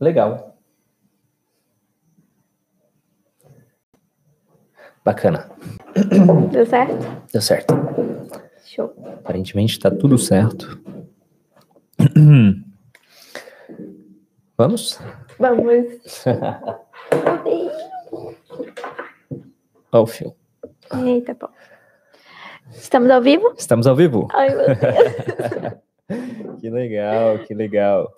Legal. Bacana. Deu certo? Deu certo. Show. Aparentemente tá tudo certo. Vamos? Vamos. Ó o fio. Eita, pô. Estamos ao vivo? Estamos ao vivo. Ai, meu Deus. Que legal, que legal.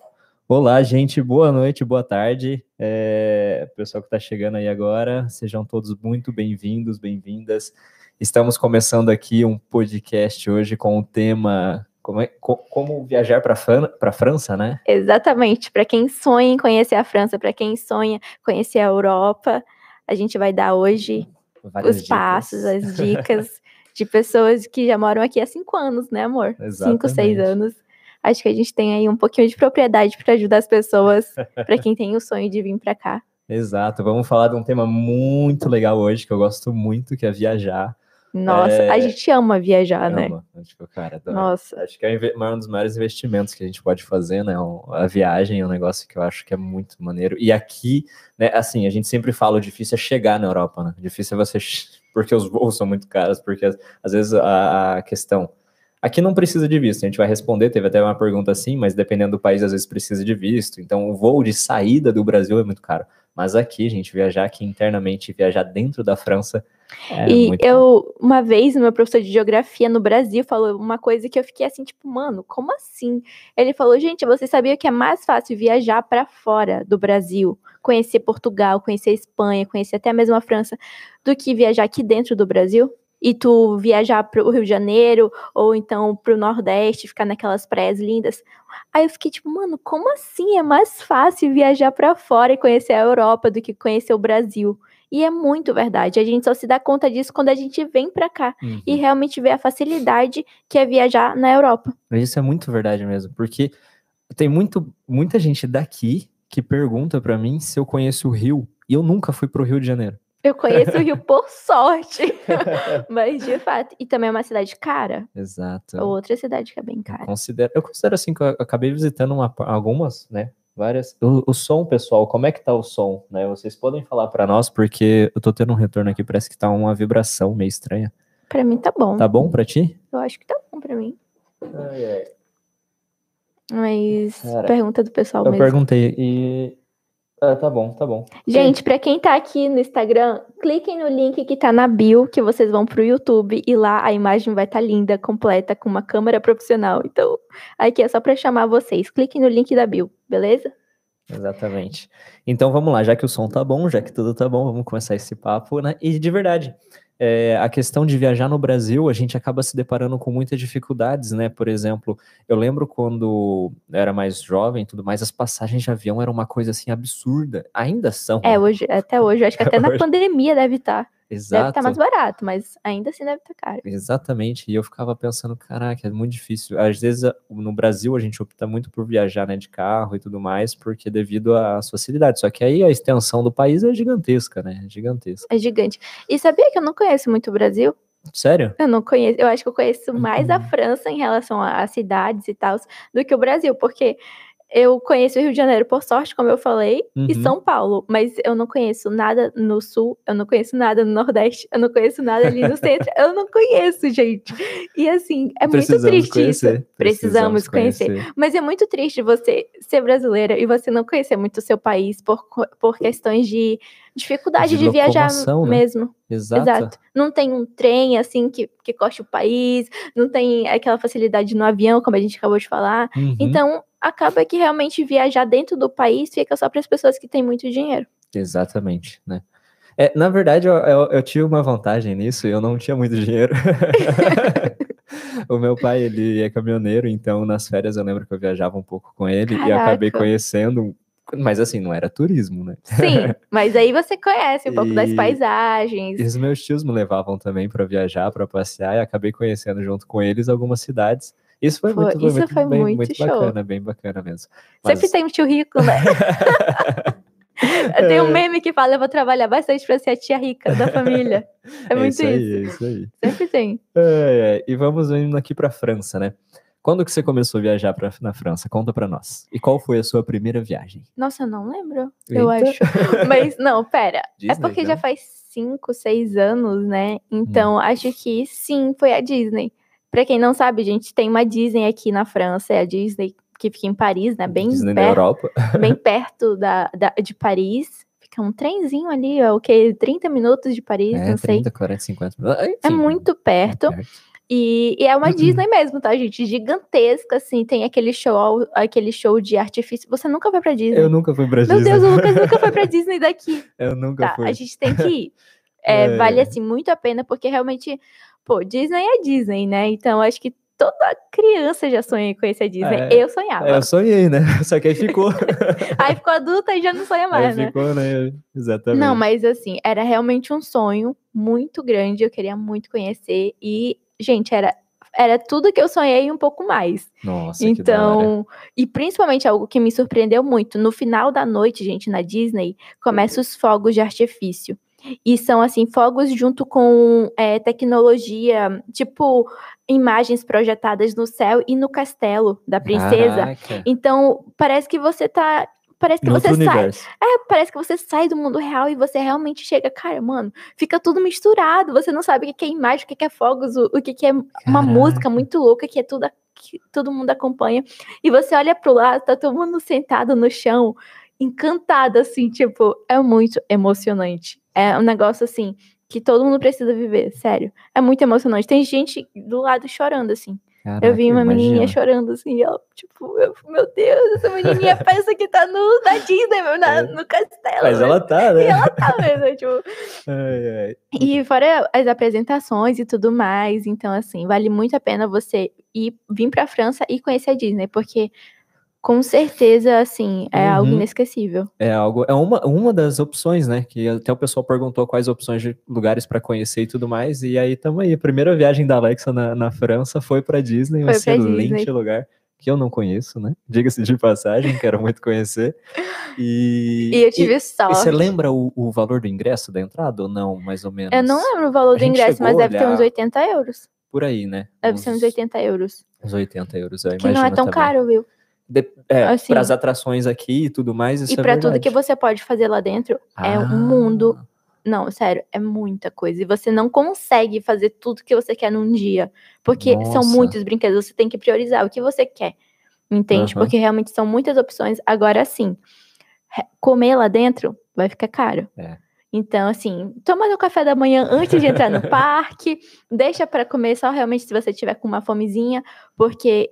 Olá, gente, boa noite, boa tarde. É, pessoal que está chegando aí agora, sejam todos muito bem-vindos, bem-vindas. Estamos começando aqui um podcast hoje com o tema como, é, co- como viajar para a França, né? Exatamente. Para quem sonha em conhecer a França, para quem sonha conhecer a Europa, a gente vai dar hoje Várias os dicas. passos, as dicas de pessoas que já moram aqui há cinco anos, né, amor? Cinco, seis Exatamente. anos. Acho que a gente tem aí um pouquinho de propriedade para ajudar as pessoas, para quem tem o sonho de vir para cá. Exato, vamos falar de um tema muito legal hoje, que eu gosto muito, que é viajar. Nossa, É, a gente ama viajar, né? Ama. Tipo, cara, adoro. Nossa, Acho que é inve- um dos maiores investimentos que a gente pode fazer, né? A viagem é um negócio que eu acho que é muito maneiro. E aqui, né, assim, a gente sempre fala, o difícil é chegar na Europa, né? O difícil é você. Porque os voos são muito caros, porque às- às vezes a, a questão. Aqui não precisa de visto, a gente vai responder. Teve até uma pergunta assim, mas dependendo do país, às vezes precisa de visto. Então, o voo de saída do Brasil é muito caro. Mas aqui, gente, viajar aqui internamente, viajar dentro da França é e muito bom. eu, uma vez, meu professor de geografia no Brasil falou uma coisa que eu fiquei assim, tipo, mano, como assim? Ele falou, gente, você sabia que é mais fácil viajar para fora do Brasil, conhecer Portugal, conhecer Espanha, conhecer até mesmo a França, do que viajar aqui dentro do Brasil? E tu viajar para o Rio de Janeiro, ou então para o Nordeste, ficar naquelas praias lindas. Aí eu fiquei tipo, mano, como assim? É mais fácil viajar para fora e conhecer a Europa do que conhecer o Brasil. E é muito verdade. A gente só se dá conta disso quando a gente vem pra cá Uhum. e realmente vê a facilidade que é viajar na Europa. Mas Isso é muito verdade mesmo, porque tem muito, muita gente daqui que pergunta pra mim se eu conheço o Rio, e eu nunca fui pro Rio de Janeiro. Eu conheço o Rio por sorte, mas de fato. E também é uma cidade cara. Exato. Outra cidade que é bem Eu cara. considero, eu considero assim que eu acabei visitando uma- algumas, né? Várias. O, o som, pessoal, como é que tá o som, né? Vocês podem falar pra nós, porque eu tô tendo um retorno aqui, parece que tá uma vibração meio estranha. Pra mim tá bom. Tá bom pra ti? Eu acho que tá bom pra mim. Ai, ai. Mas Cara, pergunta do pessoal Eu mesmo. perguntei e. Ah, tá bom, tá bom. Gente, pra quem tá aqui no Instagram, cliquem no link que tá na bio, que vocês vão pro YouTube e lá a imagem vai estar linda, completa, com uma câmera profissional. Então, aqui é só pra chamar vocês. Cliquem no link da bio, beleza? Exatamente. Então vamos lá, já que o som tá bom, já que tudo tá bom, vamos começar esse papo, né? E de verdade, é, a questão de viajar no Brasil, a gente acaba se deparando com muitas dificuldades, né? Por exemplo, eu lembro quando era mais jovem e tudo mais, as passagens de avião eram uma coisa assim absurda. Ainda são. É, hoje, até hoje, acho que até na pandemia deve estar. Deve Exato. estar mais barato, mas ainda assim deve estar caro. Exatamente, e eu ficava pensando, caraca, é muito difícil. Às vezes a- no Brasil a gente opta muito por viajar, né, de carro e tudo mais, porque devido às facilidades. Só que aí a extensão do país é gigantesca, né? É gigantesca. É gigante. E sabia que eu não conheço muito o Brasil? Sério? Eu não conheço. Eu acho que eu conheço mais a Uhum. França em relação a, a cidades e tal do que o Brasil, porque eu conheço o Rio de Janeiro por sorte, como eu falei, e Uhum. São Paulo, mas eu não conheço nada no sul, eu não conheço nada no Nordeste, eu não conheço nada ali no centro, eu não conheço, gente. E assim, é muito Precisamos triste conhecer. isso. Precisamos conhecer. Mas é muito triste você ser brasileira e você não conhecer muito o seu país por, por questões de dificuldade De de, viajar né? mesmo. Exato. Exato. Não tem um trem assim que, que corte o país, não tem aquela facilidade no avião, como a gente acabou de falar. Uhum. Então, acaba que realmente viajar dentro do país fica só para as pessoas que têm muito dinheiro. Exatamente, né? É, na verdade, eu, eu, eu tive uma vantagem nisso, eu não tinha muito dinheiro. o meu pai, ele é caminhoneiro, então nas férias eu lembro que eu viajava um pouco com ele e acabei Caraca. conhecendo, mas assim, não era turismo, né? Sim, mas aí você conhece um pouco das E- paisagens. E os meus tios me levavam também para viajar, para passear, e acabei conhecendo junto com eles algumas cidades. Isso foi Foi- muito, isso muito, foi bem- muito muito show. bacana, bem bacana mesmo. Sempre Mas- tem um tio rico, né? Tem um meme que fala, eu vou trabalhar bastante para ser a tia rica da família. É, muito isso isso. aí, é isso aí. Sempre tem. É, é, e vamos indo aqui para a França, né? Quando que você começou a viajar pra, na França? Conta pra nós. E qual foi a sua primeira viagem? Nossa, eu não lembro. Eu Eita. acho. Mas, não, pera. Disney, é porque não? já faz cinco, seis anos, né? Então, Hum. acho que sim, foi a Disney. Pra quem não sabe, gente, tem uma Disney aqui na França, é a Disney que fica em Paris, né? Bem, Disney da perto, Europa. bem perto da, da- de Paris. Fica um trenzinho ali, é o quê? 30 minutos de Paris, É, não sei. 30, 40, 50. Enfim, É muito perto. é perto. E, e é Uhum. uma Disney mesmo, tá, gente? Gigantesca, assim. Tem aquele show, aquele show de artifício. Você nunca foi pra Disney? Eu nunca fui pra Meu Disney. Deus, o Lucas nunca foi pra Disney daqui. Eu nunca Tá, fui. a gente tem que ir. É, É. Vale, assim, muito a pena, porque realmente, pô, Disney é Disney, né? Então, acho que toda criança já sonha conhecer a Disney. É. Eu sonhava. É, eu sonhei, né? Só que aí ficou. Aí ficou adulta e já não sonha aí mais, né? ficou, né? Exatamente. Não, mas assim, era realmente um sonho muito grande, eu queria muito conhecer. E, gente, era, era tudo que eu sonhei e um pouco mais. Nossa. Então, e principalmente algo que me surpreendeu muito, no final da noite, gente, na Disney, começam os fogos de artifício. E são, assim, fogos junto com é, tecnologia, tipo, imagens projetadas no céu e no castelo da princesa. Caraca. Então, parece que você tá. Parece que Em você sai. universo. É, parece que você sai do mundo real e você realmente chega, cara, mano, fica tudo misturado. Você não sabe o que é imagem, o que é fogos, o, o que é uma Caraca. música muito louca que é tudo que todo mundo acompanha. E você olha pro lado, tá todo mundo sentado no chão, encantado, assim, tipo, é muito emocionante. É um negócio assim que todo mundo precisa viver, sério. É muito emocionante. Tem gente do lado chorando, assim. eu vi Caraca, uma menininha imagina. chorando assim, e ela, tipo, eu- meu Deus, essa menininha pensa que tá no, na Disney, na- É. no castelo. Mas meu. ela tá, E né? ela tá mesmo, tipo. Ai, ai. E fora as apresentações e tudo mais, então, assim, vale muito a pena você ir, vir pra França e conhecer a Disney, porque com certeza, assim, é algo Uhum. inesquecível. É algo, é uma, uma das opções, né? Que até o pessoal perguntou quais opções de lugares para conhecer e tudo mais. E aí tamo aí. A primeira viagem da Alexa na, na França foi para Disney, um Foi pra excelente Disney. lugar que eu não conheço, né? Diga-se de passagem, quero muito conhecer. E, E eu tive e sorte. você lembra o, o valor do ingresso da entrada ou não, mais ou menos? Eu não lembro o valor do ingresso, mas deve ter uns olhar 80 euros. Por aí, né? Deve ser uns 80 euros. Uns 80 euros, eu Que não é imagino tão também. caro, viu? É, Assim. para as atrações aqui e tudo mais, e é pra tudo que você pode fazer lá dentro, é Ah. um mundo. Não, sério, é muita coisa. E você não consegue fazer tudo que você quer num dia. Porque são Nossa. muitos brinquedos. Você tem que priorizar o que você quer. Entende? Aham. Porque realmente são muitas opções. Agora, sim, comer lá dentro vai ficar caro. É. Então, assim, toma seu café da manhã antes de entrar no parque. Deixa pra comer só realmente se você tiver com uma fomezinha. Porque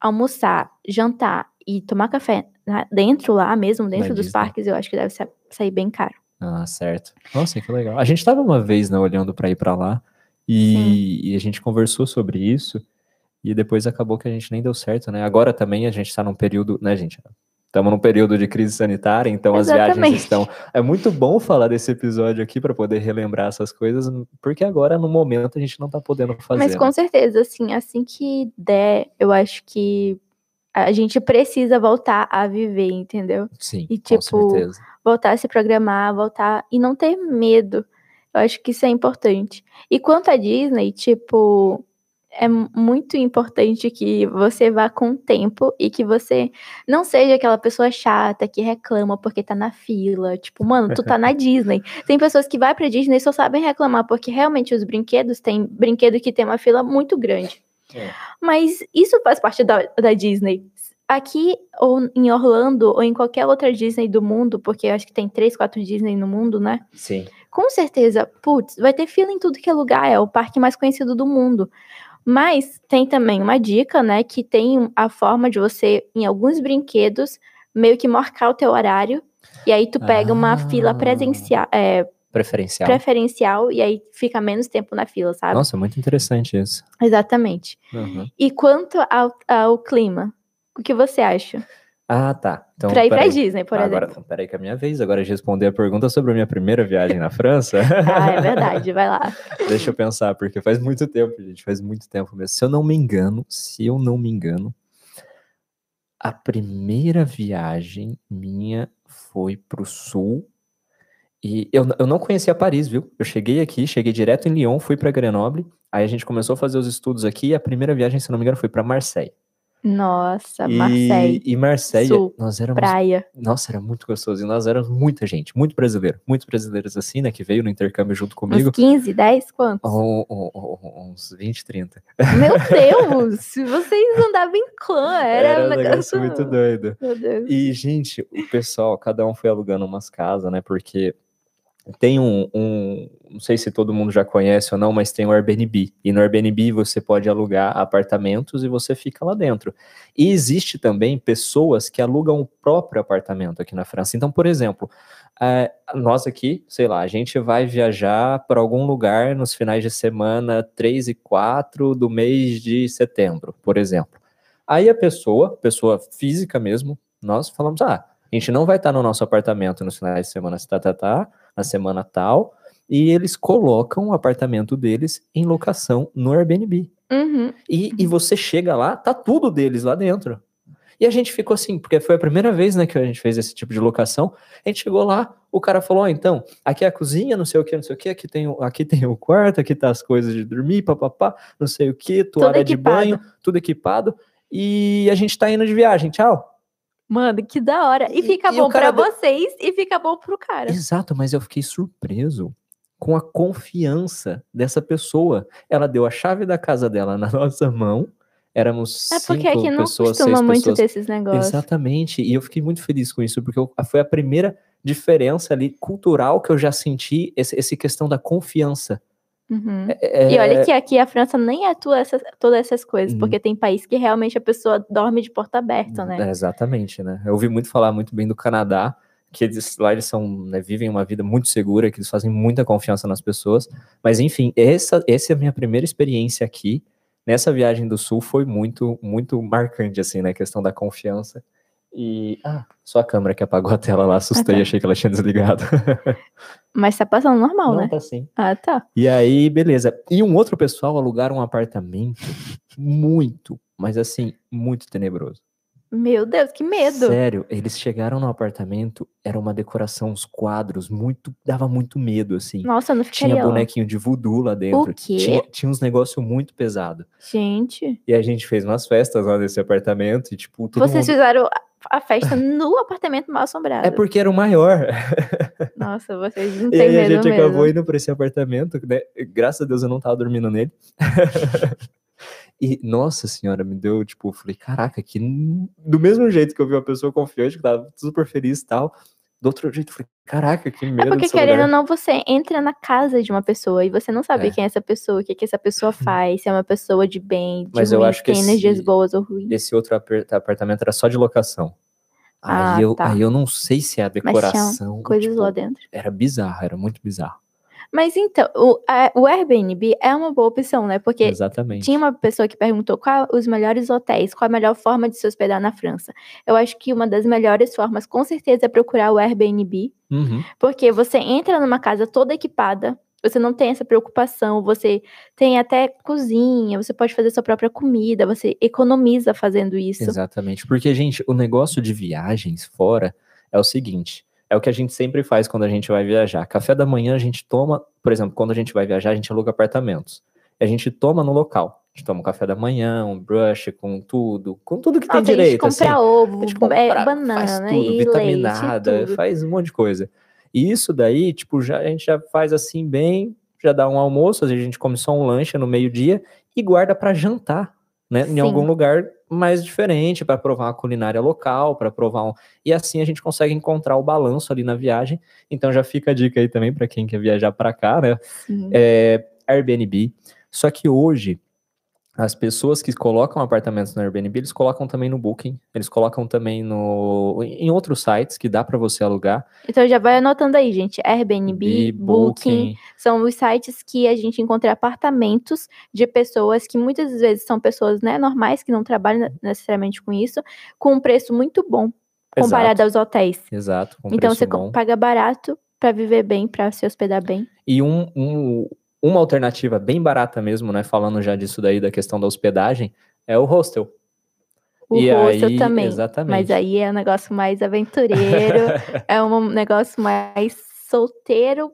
almoçar, jantar e tomar café dentro lá mesmo, dentro dos Disney. parques, eu acho que deve sa- sair bem caro. Ah, certo. Nossa, que legal. A gente tava uma vez, né, olhando para ir para lá e, e a gente conversou sobre isso e depois acabou que a gente nem deu certo, né? Agora também a gente tá num período, né, gente? Estamos num período de crise sanitária, então as Exatamente. viagens estão. É muito bom falar desse episódio aqui para poder relembrar essas coisas, porque agora no momento a gente não tá podendo fazer. Mas com né? certeza, assim, assim que der, eu acho que a gente precisa voltar a viver, entendeu? Sim, e, com tipo, certeza. Voltar a se programar, voltar e não ter medo. Eu acho que isso é importante. E quanto à Disney, tipo, é mu- muito importante que você vá com tempo e que você não seja aquela pessoa chata que reclama porque tá na fila. Tipo, mano, tu tá na Disney. Tem pessoas que vai pra Disney e só sabem reclamar porque realmente os brinquedos tem brinquedo que tem uma fila muito grande. É. Mas isso faz parte da, da Disney. Aqui, ou em Orlando, ou em qualquer outra Disney do mundo, porque eu acho que tem três, quatro Disney no mundo, né? Sim. Com certeza, putz, vai ter fila em tudo que é lugar, é o parque mais conhecido do mundo. Mas tem também uma dica, né, que tem a forma de você, em alguns brinquedos, meio que marcar o teu horário, e aí tu pega uma Ah. fila presencial, é, Preferencial. preferencial, e aí fica menos tempo na fila, sabe? Nossa, muito interessante isso. Exatamente. Uhum. E quanto ao, ao clima, o que você acha? Ah, tá. Então, pra ir pra peraí. Disney, por agora, exemplo. peraí que é a minha vez agora de responder a pergunta sobre a minha primeira viagem na França. Ah, é verdade, vai lá. Deixa eu pensar, porque faz muito tempo, gente, faz muito tempo mesmo. Se eu não me engano, se eu não me engano, a primeira viagem minha foi pro sul E eu, eu não conhecia Paris, viu? Eu cheguei aqui, cheguei direto em Lyon, fui para Grenoble, aí a gente começou a fazer os estudos aqui, e a primeira viagem, se não me engano, foi para Marseille. Nossa, Marseille. E, e Marseille, Sul, nós éramos. Praia. Nossa, era muito gostoso. E nós éramos muita gente, muito brasileiro. Muitos brasileiros assim, né? Que veio no intercâmbio junto comigo. Uns 15, 10, quantos? Um- um- um- uns 20, 30. Meu Deus! vocês andavam em clã, era, um negócio muito doido. Meu Deus. E, gente, o pessoal, cada um foi alugando umas casas, né? Porque tem um, um- Não sei se todo mundo já conhece ou não, mas tem o Airbnb. E no Airbnb você pode alugar apartamentos e você fica lá dentro. E existe também pessoas que alugam o próprio apartamento aqui na França. Então, por exemplo, eh, nós aqui, sei lá, a gente vai viajar para algum lugar nos finais de semana 3 e 4 do mês de setembro, por exemplo. Aí a pessoa, pessoa física mesmo, nós falamos: ah, a gente não vai estar no nosso apartamento nos finais de semana, tá, tá, tá, na semana tal, e eles colocam o apartamento deles em locação no Airbnb. Uhum. E, e você chega lá, tá tudo deles lá dentro. E a gente ficou assim, porque foi a primeira vez né, que a gente fez esse tipo de locação. A gente chegou lá, o cara falou: ó, então, aqui é a cozinha, não sei o que, não sei o que, aqui tem, o- aqui tem o quarto, aqui tá as coisas de dormir, papapá, não sei o que, toalha de banho, tudo equipado. E a gente tá indo de viagem, tchau. Mano, que da hora. E fica e bom deu- vocês e fica bom pro cara. Exato, mas eu fiquei surpreso com a confiança dessa pessoa. Ela deu a chave da casa dela na nossa mão. Éramos É porque cinco aqui não pessoas, costuma muito pessoas. ter esses negócios. Exatamente. E eu fiquei muito feliz com isso, porque eu- foi a primeira diferença ali cultural que eu já senti, esse questão da confiança. Uhum. É- E olha que aqui a França nem é tu- essa- todas essas coisas, Uhum. porque tem país que realmente a pessoa dorme de porta aberta, né? É, exatamente, né? Eu ouvi muito falar muito bem do Canadá, que eles, lá eles são, né, vivem uma vida muito segura, que eles fazem muita confiança nas pessoas. Mas enfim, essa, essa é a minha primeira experiência aqui. Nessa viagem do Sul foi muito, muito marcante, assim, né? A questão da confiança. E. Ah, só a câmera que apagou a tela lá, assustei, Ah, tá. achei que ela tinha desligado. Mas tá passando normal, Não, né? tá sim. Ah, tá. E aí, beleza. E um outro pessoal alugaram um apartamento muito, mas assim, muito tenebroso. Meu Deus, que medo. Sério, eles chegaram no apartamento, era uma decoração, uns quadros, muito, dava muito medo, assim. Nossa, eu não ficaria Tinha bonequinho de voodoo lá dentro. quê? Tinha, tinha uns negócios muito pesados. Gente, E a gente fez umas festas lá nesse apartamento e, tipo, todo vocês mundo... fizeram a- festa no apartamento mal assombrado. É porque era o maior. Nossa, vocês não E têm aí a gente mesmo. acabou indo pra esse apartamento, né? Graças a Deus eu não tava dormindo nele. e, nossa senhora, me deu, tipo, falei, caraca, que do mesmo jeito que eu vi uma pessoa confiante, que tava super feliz e tal, do outro jeito eu falei, caraca, que medo É porque, querendo ou não, você entra na casa de uma pessoa e você não sabe É. quem é essa pessoa, o que, que essa pessoa faz, se é uma pessoa de bem, de Mas eu ruim, acho se que tem esse- energias boas ou ruins. Esse outro apartamento era só de locação. Ah, Aí, eu, tá. aí eu não sei se é a tinha decoração. Coisas tipo, lá dentro. Era bizarro, era muito bizarro. Mas então, o, a- o Airbnb é uma boa opção, né? Porque Exatamente. Tinha uma pessoa que perguntou qual os melhores hotéis, qual a melhor forma de se hospedar na França. Eu acho que uma das melhores formas, com certeza, é procurar o Airbnb, Uhum. porque você entra numa casa toda equipada, você não tem essa preocupação, você tem até cozinha, você pode fazer sua própria comida, você economiza fazendo isso. Exatamente. Porque, gente, o negócio de viagens fora é o seguinte: é o que a gente sempre faz quando a gente vai viajar. Café da manhã a gente toma, por exemplo, quando a gente vai viajar, a gente aluga apartamentos. A gente toma no local. A gente toma um café da manhã, um brush com tudo, com tudo que tem Nossa, a gente direito. assim. compra ovo, gente é, compra, faz banana tudo, e vitaminada, leite, tudo. faz um monte de coisa. E isso daí, tipo, já, a gente já faz assim bem, já dá um almoço, às vezes a gente come só um lanche no meio-dia e guarda para jantar, né? Em Sim. algum lugar mais diferente, para provar uma culinária local, para provar um. E assim a gente consegue encontrar o balanço ali na viagem. Então já fica a dica aí também para quem quer viajar para cá, né? Sim. é, Airbnb. Só que hoje, as pessoas que colocam apartamentos no Airbnb, eles colocam também no Booking, eles colocam também no em outros sites que dá para você alugar. Então já vai anotando aí, gente. Airbnb, E Booking, são os sites que a gente encontra apartamentos de pessoas que muitas vezes são pessoas né, normais, que não trabalham necessariamente com isso, com um preço muito bom comparado aos hotéis. Exato, então você bom. paga barato para viver bem, para se hospedar bem. E um, um- uma alternativa bem barata mesmo, né? Falando já disso daí da questão da hospedagem, é o hostel. O E hostel aí, também. exatamente. Mas aí é um negócio mais aventureiro, é um negócio mais solteiro,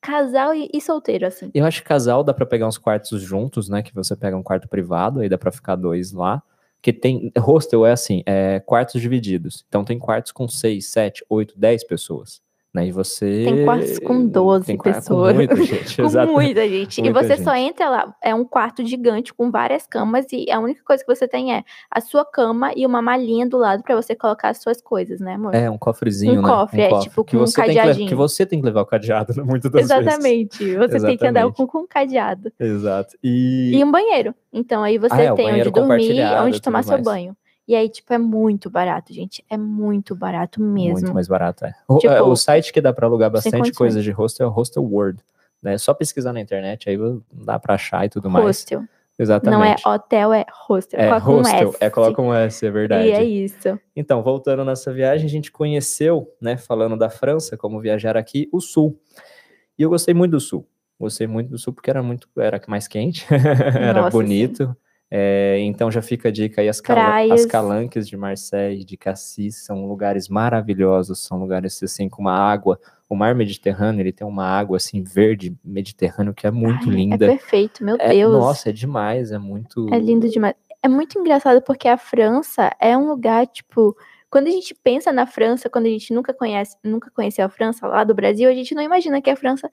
casal e, e solteiro, assim. Eu acho que casal dá pra pegar uns quartos juntos, né? Que você pega um quarto privado, aí dá pra ficar dois lá. Que tem. Hostel é assim, é quartos divididos. Então tem quartos com seis, sete, oito, dez pessoas. Né? E você. Tem quartos com 12 tem quarto pessoas. Com muita gente, Com muita gente. Muita e você só gente. entra lá, é um quarto gigante com várias camas e a única coisa que você tem é a sua cama e uma malinha do lado pra você colocar as suas coisas, né, amor? É, um cofrezinho, Um né? cofre, é, tipo, que com um você tem que, cadeadinho. que você tem que levar o cadeado, né? Muitas das vezes. Exatamente. Você tem que andar Exatamente. com, com um cadeado. Exato. E, E um banheiro. Então aí você Ah, é, tem onde dormir, onde tomar seu mais. banho. E aí, tipo, é muito barato, gente. É muito barato mesmo. muito mais barato, é. O, Tipo, é, o site que dá pra alugar bastante coisa de hostel é o Hostel World. Né? É só pesquisar na internet, aí dá pra achar e tudo mais. Hostel. Exatamente. Não é hotel, é hostel. É, coloca um hostel, S. é, coloca um S, é verdade. E é isso. Então, voltando nessa viagem, a gente conheceu, né, falando da França, como viajar aqui, o Sul. E eu gostei muito do Sul. Gostei muito do Sul porque era muito, era mais quente, era Nossa, bonito. É, então já fica a dica aí, as, cala- as calanques de Marseille, de Cassis, são lugares maravilhosos, são lugares assim com uma água, o mar Mediterrâneo, ele tem uma água assim verde Mediterrâneo que é muito Ai, linda. É perfeito, meu É, Deus. nossa, é demais, é muito É lindo demais. É muito engraçado porque a França é um lugar, tipo, quando a gente pensa na França, quando a gente nunca conhece, nunca conheceu a França lá do Brasil, a gente não imagina que a França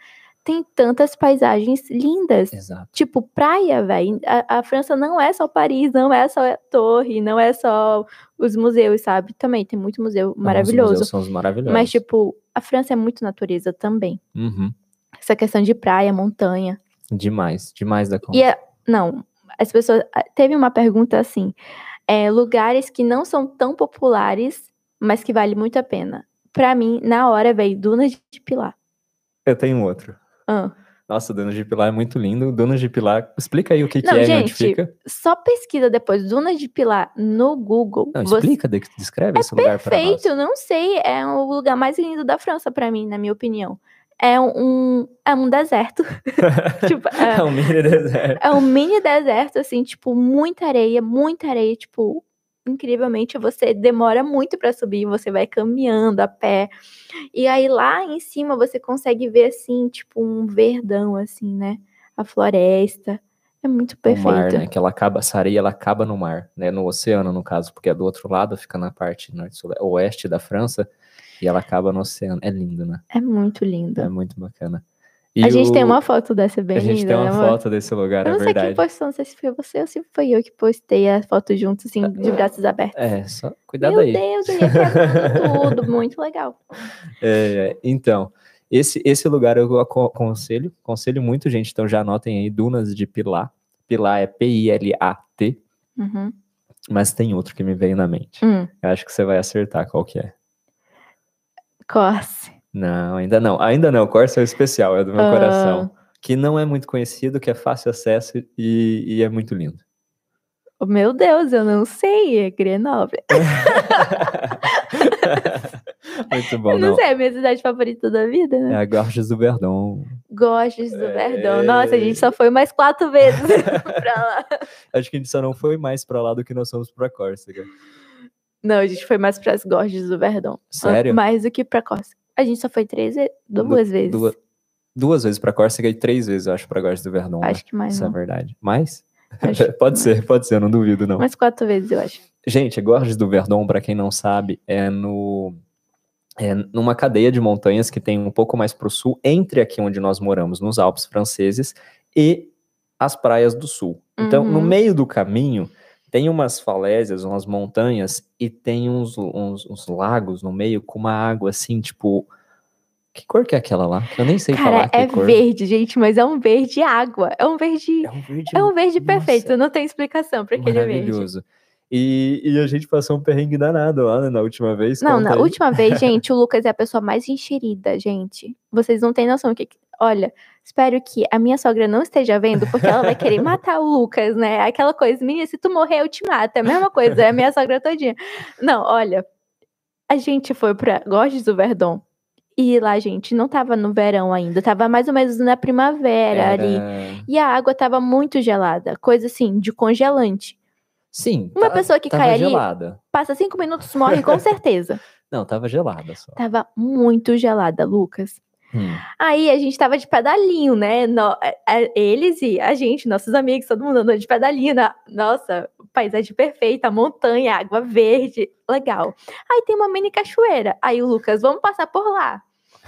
tem tantas paisagens lindas. Exato. Tipo, praia, velho. A, a França não é só Paris, não é só a torre, não é só os museus, sabe? Também tem muito museu Não, os maravilhoso. museus são os maravilhosos. Mas, tipo, a França é muito natureza também. Uhum. Essa questão de praia, montanha. Demais, demais da conta. E é, não, as pessoas. Teve uma pergunta assim: é, lugares que não são tão populares, mas que vale muito a pena. Pra mim, na hora, veio Dunas de Pilar. Eu tenho outro. Ah, Nossa, Dunas de Pilar é muito lindo. Dunas de Pilar, explica aí o que, que Não, é e onde gente, fica. só pesquisa depois Dunas de Pilar no Google. Não, você- explica, de- descreve esse lugar para nós. Perfeito, não sei. É o lugar mais lindo da França pra mim, na minha opinião. É um, é um deserto. tipo, É é, um mini deserto. é um mini deserto, assim, tipo, muita areia, muita areia, tipo, incrivelmente você demora muito pra subir, você vai caminhando a pé. E aí lá em cima você consegue ver assim, tipo, um verdão assim, né? A floresta. É muito O perfeito. mar, né? Que ela acaba, essa areia, ela acaba no mar, né? No oceano, no caso, porque é do outro lado, fica na parte norte, oeste da França, e ela acaba no oceano. É lindo, né? É muito lindo. É muito bacana. A E gente tem o- uma foto dessa bem A gente linda, tem uma né, foto desse lugar, Eu é não sei quem verdade. postou, não sei se foi você ou se foi eu que postei a foto junto, assim, de braços abertos. É, só cuidado Meu aí. Deus, eu ia tudo, muito legal. É, então, esse, esse lugar eu aco- aconselho, aconselho muito, gente. Então já anotem aí, Dunas de Pilar. Pilar é P-I-L-A-T, Uhum. mas tem outro que me veio na mente. Hum, Eu acho que você vai acertar qual que é. Corse. Não, ainda não. Ainda não, Corsa é o especial, é do meu Ah. coração. Que não é muito conhecido, que é fácil acesso e, e é muito lindo. Meu Deus, eu não sei, é Grenoble. muito bom, Eu não, não. sei, é a minha cidade favorita da vida, É né? a Gorges do Verdon. Gostes do É. Verdão. Nossa, a gente só foi mais quatro vezes pra lá. Acho que a gente só não foi mais pra lá do que nós fomos pra Córcega. Não, a gente foi mais pras Gorges do Verdão. Sério? Mais do que pra Costa. A gente só foi três vezes, duas vezes. Duas, duas vezes pra Córcega e três vezes, eu acho, pra Gorges do Verdon. né? Acho que mais Isso é não. verdade. Mais? Pode ser, pode ser, não duvido, não. Mais quatro vezes, eu acho. Gente, Gorges do Verdon, para quem não sabe, é no é numa cadeia de montanhas que tem um pouco mais para o sul, entre aqui onde nós moramos, nos Alpes franceses, e as praias do sul. Então, no Uhum. meio do caminho, tem umas falésias, umas montanhas, e tem uns, uns, uns lagos no meio com uma água assim, tipo. Que cor que é aquela lá? Eu nem sei Cara, falar que é verde, gente, mas é um verde água. É um verde. É um verde, É um verde nossa, perfeito, não tem explicação pra aquele verde. maravilhoso. E, e a gente passou um perrengue danado lá né, na última vez. Não, na aí. última vez, gente, o Lucas é a pessoa mais enxerida, gente. Vocês não têm noção. que Olha, espero que a minha sogra não esteja vendo, porque ela vai querer matar o Lucas, né? Aquela coisa, menina, se tu morrer, eu te mato. É a mesma coisa, é a minha sogra todinha. Não, olha, a gente foi pra Gorges do Verdon. E lá, gente, não tava no verão ainda, tava mais ou menos na primavera ali. Era- E a água tava muito gelada, coisa assim, de congelante. Sim. Uma tá- pessoa que cai ali- gelada. Passa cinco minutos, morre com certeza. Não, tava gelada só. Tava muito gelada, Lucas. Hum. Aí a gente tava de pedalinho, né? No- é- é- eles e a gente, nossos amigos, todo mundo andando de pedalinho. na- nossa, paisagem perfeita, montanha, água verde, legal. Aí tem uma mini cachoeira. Aí o Lucas, vamos passar por lá.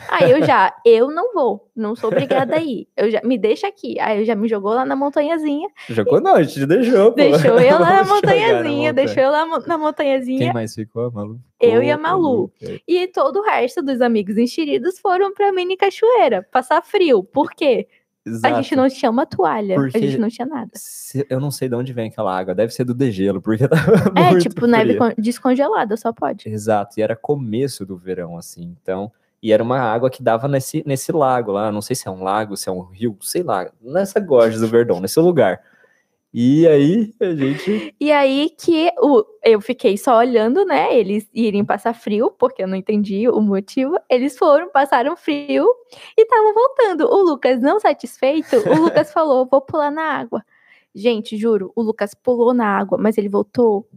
Aí eu já, eu não vou, não sou obrigada a ir. Eu já, me deixa aqui. Aí eu já me jogou lá na montanhazinha, Jogou não, a gente deixou, pô. deixou eu lá na montanhazinha, montanha. deixou eu lá na montanhazinha. Quem mais ficou? A Malu? Eu e a Malu. ok. E todo o resto dos amigos enxeridos foram pra mini cachoeira, passar frio. Por quê? A Exato. gente não tinha uma toalha, Porque- a gente não tinha nada. Se- Eu não sei de onde vem aquela água, deve ser do degelo, porque tava É, muito tipo, neve descongelada, só pode. Exato, e era começo do verão, assim, então, e era uma água que dava nesse, nesse lago lá, não sei se é um lago, se é um rio, sei lá, nessa gorge do Verdão, nesse lugar. E aí, a gente, E aí que o, eu fiquei só olhando, né? Eles irem passar frio, porque eu não entendi o motivo. Eles foram, passaram frio e estavam voltando. O Lucas, não satisfeito, o Lucas falou: vou pular na água. Gente, juro, o Lucas pulou na água, mas ele voltou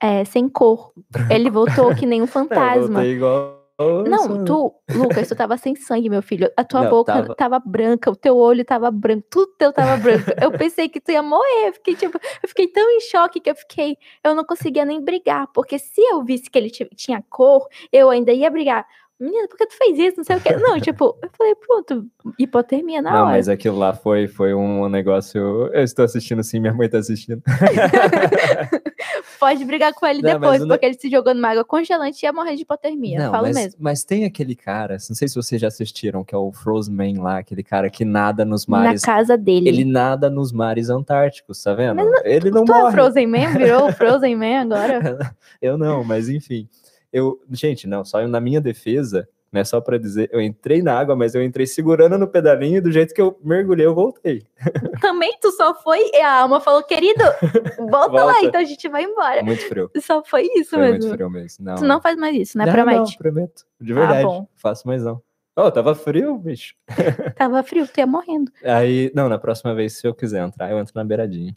é, sem cor. Ele voltou que nem um eu fantasma. voltei igual... Não, tu, Lucas, tu tava sem sangue, meu filho. A tua Não, boca tava. tava... branca, o teu olho tava branco, tudo teu tava branco. Eu pensei que tu ia morrer. Eu fiquei, tipo, eu fiquei tão em choque que eu fiquei. Eu não conseguia nem brigar. Porque se eu visse que ele ti- tinha cor, eu ainda ia brigar. Menina, por que tu fez isso? Não sei o quê. Não, tipo, eu falei, pronto, hipotermia na Não, hora. mas aquilo lá foi, foi um negócio, eu estou assistindo sim, minha mãe tá assistindo. Pode brigar com ele Não, mas depois, porque ele se jogou numa água congelante e ia morrer de hipotermia. Não, Falo mas, mesmo. mas tem aquele cara, não sei se vocês já assistiram, que é o Frozen Man lá, aquele cara que nada nos Na mares casa dele. Ele nada nos mares antárticos, tá vendo? ele não tu é morre. Frozen Man? Virou o Frozen Man agora? Eu não, mas enfim. Eu, gente, não, só na minha defesa, né, só pra dizer, eu entrei na água, mas eu entrei segurando no pedalinho e do jeito que eu mergulhei, eu voltei. Também tu só foi e a alma falou, querido, volta, lá, Volta. então a gente vai embora. Muito frio. Só foi isso Foi muito mesmo. frio mesmo. Não, Tu não faz mais isso, né? não, Promete. não, prometo. De verdade. bom. faço mais não. Oh, tava frio, bicho. Tava frio, tu ia morrendo. Aí, não, na próxima vez, se eu quiser entrar, eu entro na beiradinha.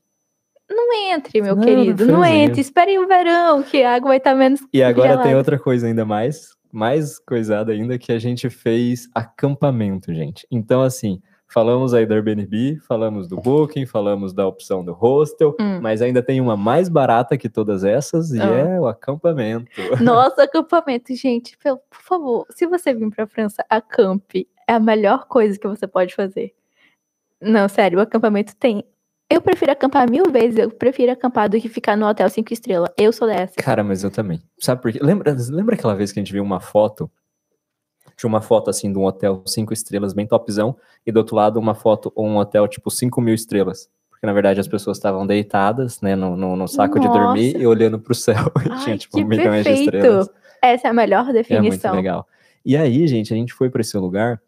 Não entre, meu Não, querido. Não entre. Espere o verão, que a água vai estar menos. E agora tem gelada. outra coisa ainda mais, mais coisada ainda, que a gente fez acampamento, gente. Então, assim, falamos aí do Airbnb, falamos do Booking, falamos da opção do hostel, Hum. mas ainda tem uma mais barata que todas essas, e Ah. é o acampamento. Nossa, acampamento, gente. Pelo, por favor, se você vir pra França, acampe. É a melhor coisa que você pode fazer. Não, sério, o acampamento tem. Eu prefiro acampar mil vezes. Eu prefiro acampar do que ficar no hotel cinco estrelas. Eu sou dessa. Cara, mas eu também. Sabe por quê? Lembra, lembra aquela vez que a gente viu uma foto? Tinha uma foto assim de um hotel cinco estrelas, bem topzão, e do outro lado uma foto, um hotel tipo cinco mil estrelas. Porque na verdade as pessoas estavam deitadas, né, no, no, no saco de dormir Nossa. e olhando pro céu. E Ai, tinha tipo que milhões de perfeito. estrelas. Essa é a melhor É muito definição. legal. E aí, gente, a gente foi para esse lugar,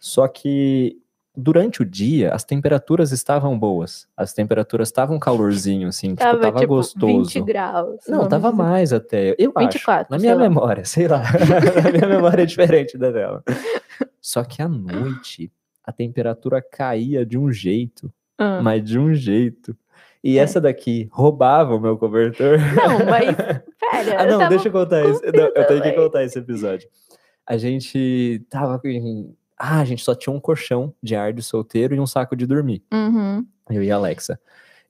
só que durante o dia as temperaturas estavam boas. As temperaturas estavam calorzinho, assim, tipo, Tava, tava tipo, gostoso. 20 graus. Não, vamos tava mais até. Eu 24, acho. Na minha sei lá. memória, sei lá. Na minha memória é diferente da dela. Só que à noite a temperatura caía de um jeito, Ah. mas de um jeito. E É. essa daqui roubava o meu cobertor. Não, mas. Pera. ah, eu não, tava deixa eu contar isso. Não, eu tenho que contar esse episódio. A gente tava com. Ah, a gente só tinha um colchão de ar de solteiro e um saco de dormir. Uhum. Eu e a Alexa.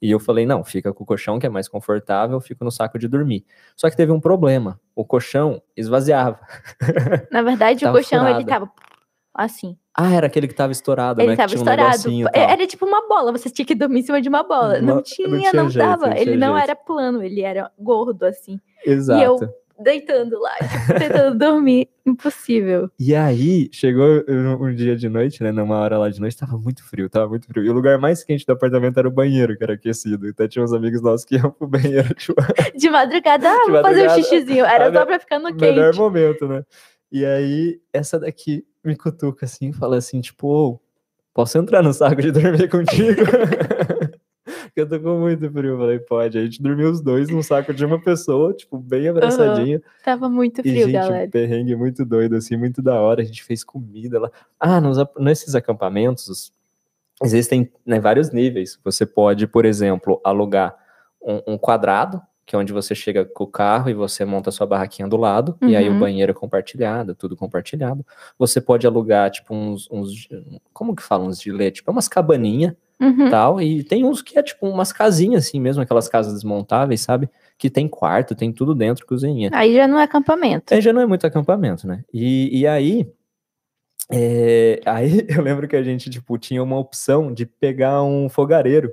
E eu falei, não, fica com o colchão que é mais confortável, fico no saco de dormir. Só que teve um problema. O colchão esvaziava. Na verdade, o colchão ele furado. tava assim. Ah, era aquele que tava estourado, Ele né? tava tinha um estourado. e É-. Era tipo uma bola, você tinha que dormir em cima de uma bola. Uma- Não não tinha, tinha não jeito, dava. não ele tinha não jeito. era plano, ele era gordo assim. Exato. E eu deitando lá, tipo, tentando dormir. Impossível. E aí, chegou um dia de noite, né? Numa hora lá de noite, tava muito frio, tava muito frio. E o lugar mais quente do apartamento era o banheiro, que era aquecido. Então tinha uns amigos nossos que iam pro banheiro, tipo, De madrugada, ah, De vou fazer um xixizinho. Era só pra ficar no o melhor quente. momento, né? E aí, essa daqui me cutuca assim, fala assim, tipo, posso entrar no saco de dormir contigo? Que eu tô com muito frio. Eu falei, pode. A gente dormiu os dois num saco de uma pessoa, tipo, bem abraçadinho. Tava muito E, frio, gente, galera. um perrengue muito doido, assim, muito da hora. A gente fez comida lá. Ah, nos, nesses acampamentos, existem né, vários níveis. Você pode, por exemplo, alugar um, um quadrado, que é onde você chega com o carro e você monta sua barraquinha do lado, e aí o Uhum. banheiro é compartilhado, tudo compartilhado. Você pode alugar, tipo, uns, uns como que fala, uns gilet, tipo, é umas cabaninhas, Uhum. tal, e tem uns que é, tipo, umas casinhas, assim mesmo, aquelas casas desmontáveis, sabe? Que tem quarto, tem tudo dentro, cozinha. Aí já não é acampamento. É, já não é muito acampamento, né? E, e aí, é, aí eu lembro que a gente, tipo, tinha uma opção de pegar um fogareiro.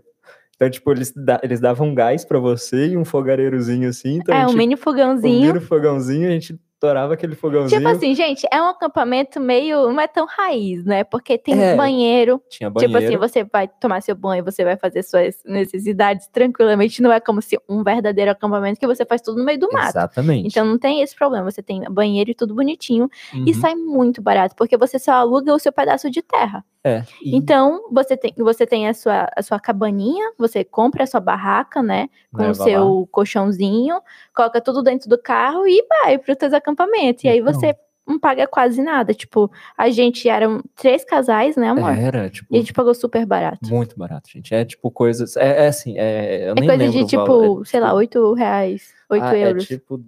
Então, tipo, eles, da- eles davam gás pra você e um fogareirozinho assim. Então, é, a um gente, mini um fogãozinho. mini fogãozinho, a gente torava aquele fogãozinho. Tipo assim, gente, é um acampamento meio. Não é tão raiz, né? Porque tem É, banheiro. tinha banheiro. Tipo assim, você vai tomar seu banho, você vai fazer suas necessidades tranquilamente. Não é como se um verdadeiro acampamento que você faz tudo no meio do mato. Exatamente. Então não tem esse problema. Você tem banheiro e tudo bonitinho. E Uhum. sai muito barato, porque você só aluga o seu pedaço de terra. É, e Então, você tem, você tem a, sua, a sua cabaninha, você compra a sua barraca, né? Com o seu lá. colchãozinho, coloca tudo dentro do carro e vai para os seus acampamentos. E aí Então. você não paga quase nada. Tipo, a gente eram três casais, né, amor? Era, tipo, E a gente pagou super barato. muito barato, gente. É tipo coisas. É, é assim, é, eu É nem coisa de tipo, é, sei lá, tipo, 8 reais, 8 ah, euros. É tipo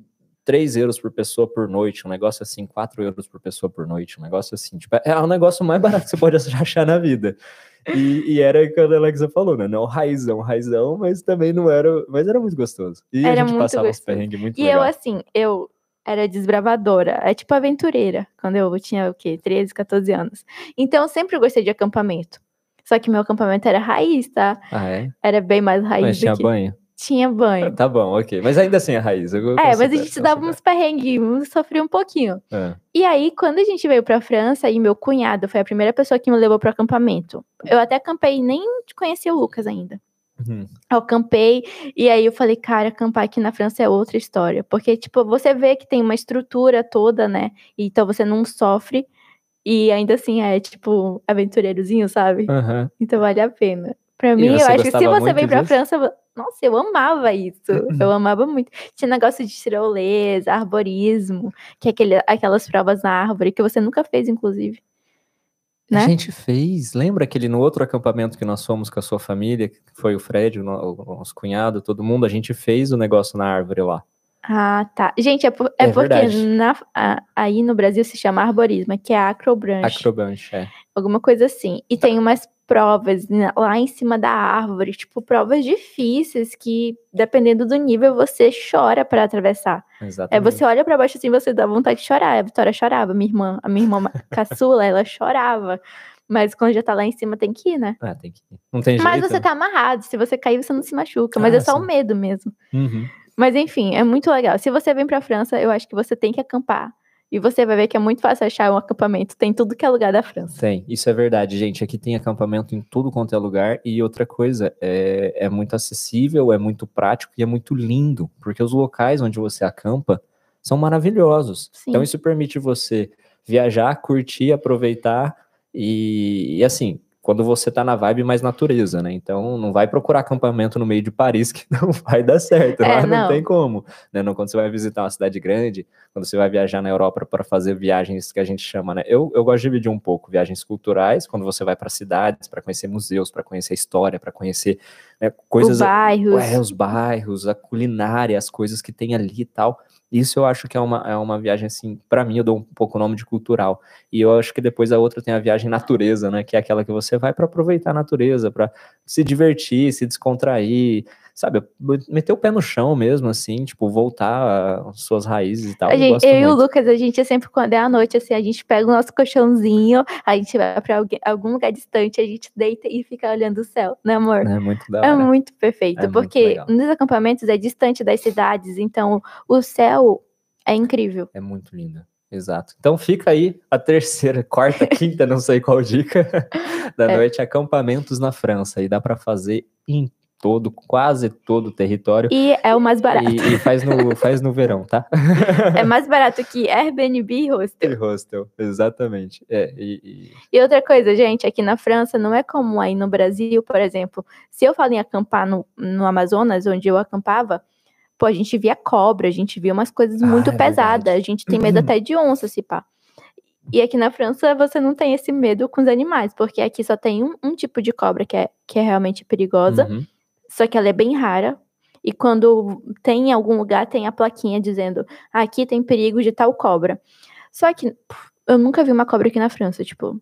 3 euros por pessoa por noite, um negócio assim, 4 euros por pessoa por noite, um negócio assim. Tipo, é o negócio mais barato que você pode achar na vida. E, e era o que a Alexa falou, né? Não raizão, raizão, mas também não era. Mas era muito gostoso. E Era a gente passava uns gostoso. perrengues muito E legal. eu, assim, eu era desbravadora, é tipo aventureira, quando eu tinha o quê? 13, 14 anos. Então eu sempre gostei de acampamento. Só que meu acampamento era raiz, tá? Ah, é? Era bem mais raiz Mas do tinha que... banho? Tinha banho. Tá bom, ok. Mas ainda assim é raiz. É, mas a gente dava uns perrengues, sofria um pouquinho. É. E aí, quando a gente veio pra França, e meu cunhado foi a primeira pessoa que me levou pro acampamento. Eu até acampei, nem conhecia o Lucas ainda. Uhum. Eu acampei, e aí eu falei, cara, acampar aqui na França é outra história. Porque, tipo, você vê que tem uma estrutura toda, né? Então você não sofre. E ainda assim é, tipo, aventureirozinho, sabe? Aham. Então vale a pena. Pra mim, eu acho que se você vem pra disso? França, nossa, eu amava isso. Eu amava muito. Tinha negócio de tirolesa, arborismo, que é aquele, aquelas provas na árvore, que você nunca fez, inclusive. Né? A gente fez, lembra aquele no outro acampamento que nós fomos com a sua família, que foi o Fred, o, no- o nosso cunhado, todo mundo, a gente fez o negócio na árvore lá. Ah, tá. Gente, é, por- é É porque na- a- aí no Brasil se chama arborismo, que é acrobranche, Acrobranche, é. alguma coisa assim. E tem umas provas né, lá em cima da árvore, tipo provas difíceis que, dependendo do nível, você chora pra atravessar. É, Exatamente. você olha pra baixo assim, você dá vontade de chorar. A Vitória chorava, minha irmã, a minha irmã caçula, ela chorava. Mas quando já tá lá em cima, tem que ir, né? Ah, tem que ir. Não tem Mas jeito. você tá amarrado, se você cair, você não se machuca. Mas Ah, é só sim. o medo mesmo. Uhum. Mas enfim, é muito legal. Se você vem pra França, eu acho que você tem que acampar. E você vai ver que é muito fácil achar um acampamento. Tem tudo que é lugar da França. Tem, isso é verdade, gente. Aqui tem acampamento em tudo quanto é lugar. E outra coisa, é, é muito acessível, é muito prático e é muito lindo, porque os locais onde você acampa são maravilhosos. Sim. Então isso permite você viajar, curtir, aproveitar e, e, assim, quando você tá na vibe mais natureza, né? Então não vai procurar acampamento no meio de Paris que não vai dar certo, É, lá não. não. tem como, né? Não, quando você vai visitar uma cidade grande, quando você vai viajar na Europa para fazer viagens que a gente chama, né? Eu, eu gosto de dividir um pouco viagens culturais, quando você vai para cidades, para conhecer museus, para conhecer história, para conhecer né, coisas Os bairros. é, os bairros, a culinária, as coisas que tem ali e tal. Isso eu acho que é uma, é uma viagem, assim, para mim eu dou um pouco o nome de cultural. E eu acho que depois a outra tem a viagem natureza, né? Que é aquela que você vai para aproveitar a natureza, para se divertir, se descontrair, sabe? Meter o pé no chão mesmo, assim, tipo, voltar às suas raízes e tal. A eu gente- eu e o muito. Lucas, a gente é sempre quando é à noite, assim, a gente pega o nosso colchãozinho, a gente vai pra alguém- algum lugar distante, a gente deita e fica olhando o céu, né, amor? É muito da É hora. muito perfeito, É muito porque legal. nos acampamentos é distante das cidades, então o céu é incrível. É muito linda. Exato. Então fica aí a terceira, quarta, quinta, não sei qual dica da É. noite, acampamentos na França. E dá para fazer em todo, quase todo o território. E é o mais barato. E, e faz, no, faz no verão, tá? É mais barato que Airbnb e E hostel. hostel, exatamente. É, e, e- E outra coisa, gente, aqui na França não é como aí no Brasil, por exemplo. Se eu falo em acampar no, no Amazonas, onde eu acampava, pô, a gente via cobra, a gente via umas coisas Ah, muito é pesadas, verdade. a gente tem medo até de onça, se pá. E aqui na França você não tem esse medo com os animais, porque aqui só tem um, um tipo de cobra que é, que é realmente perigosa, Uhum. Só que ela é bem rara. E quando tem em algum lugar, tem a plaquinha dizendo: "Ah, aqui tem perigo de tal cobra. Só que pff, eu nunca vi uma cobra aqui na França, tipo.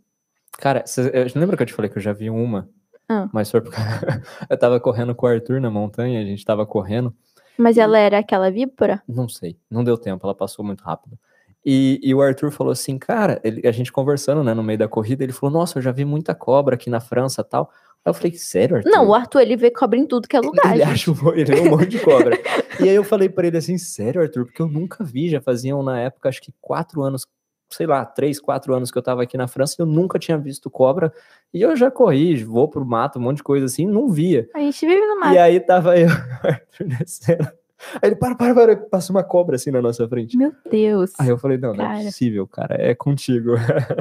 Cara, cê, eu, lembra que eu te falei que eu já vi uma? Ah. Mas foi porque eu tava correndo com o Arthur na montanha, a gente tava correndo. Mas ela era aquela víbora? Não sei, não deu tempo, ela passou muito rápido. E, e o Arthur falou assim, cara, ele, a gente conversando, né, no meio da corrida, ele falou, nossa, eu já vi muita cobra aqui na França tal. Aí eu falei, sério, Arthur? Não, o Arthur, ele vê cobra em tudo que é lugar. Ele gente. acha ele vê um monte de cobra. e aí eu falei pra ele assim, sério, Arthur? Porque eu nunca vi, já faziam na época, acho que quatro anos, sei lá, três, quatro anos que eu tava aqui na França e eu nunca tinha visto cobra. E eu já corri, vou pro mato, um monte de coisa assim, não via. A gente vive no mato. E aí tava eu Arthur descendo. Aí ele, para, para, para, passa uma cobra assim na nossa frente. Meu Deus. Aí eu falei, não, não Cara. é possível, cara, é contigo.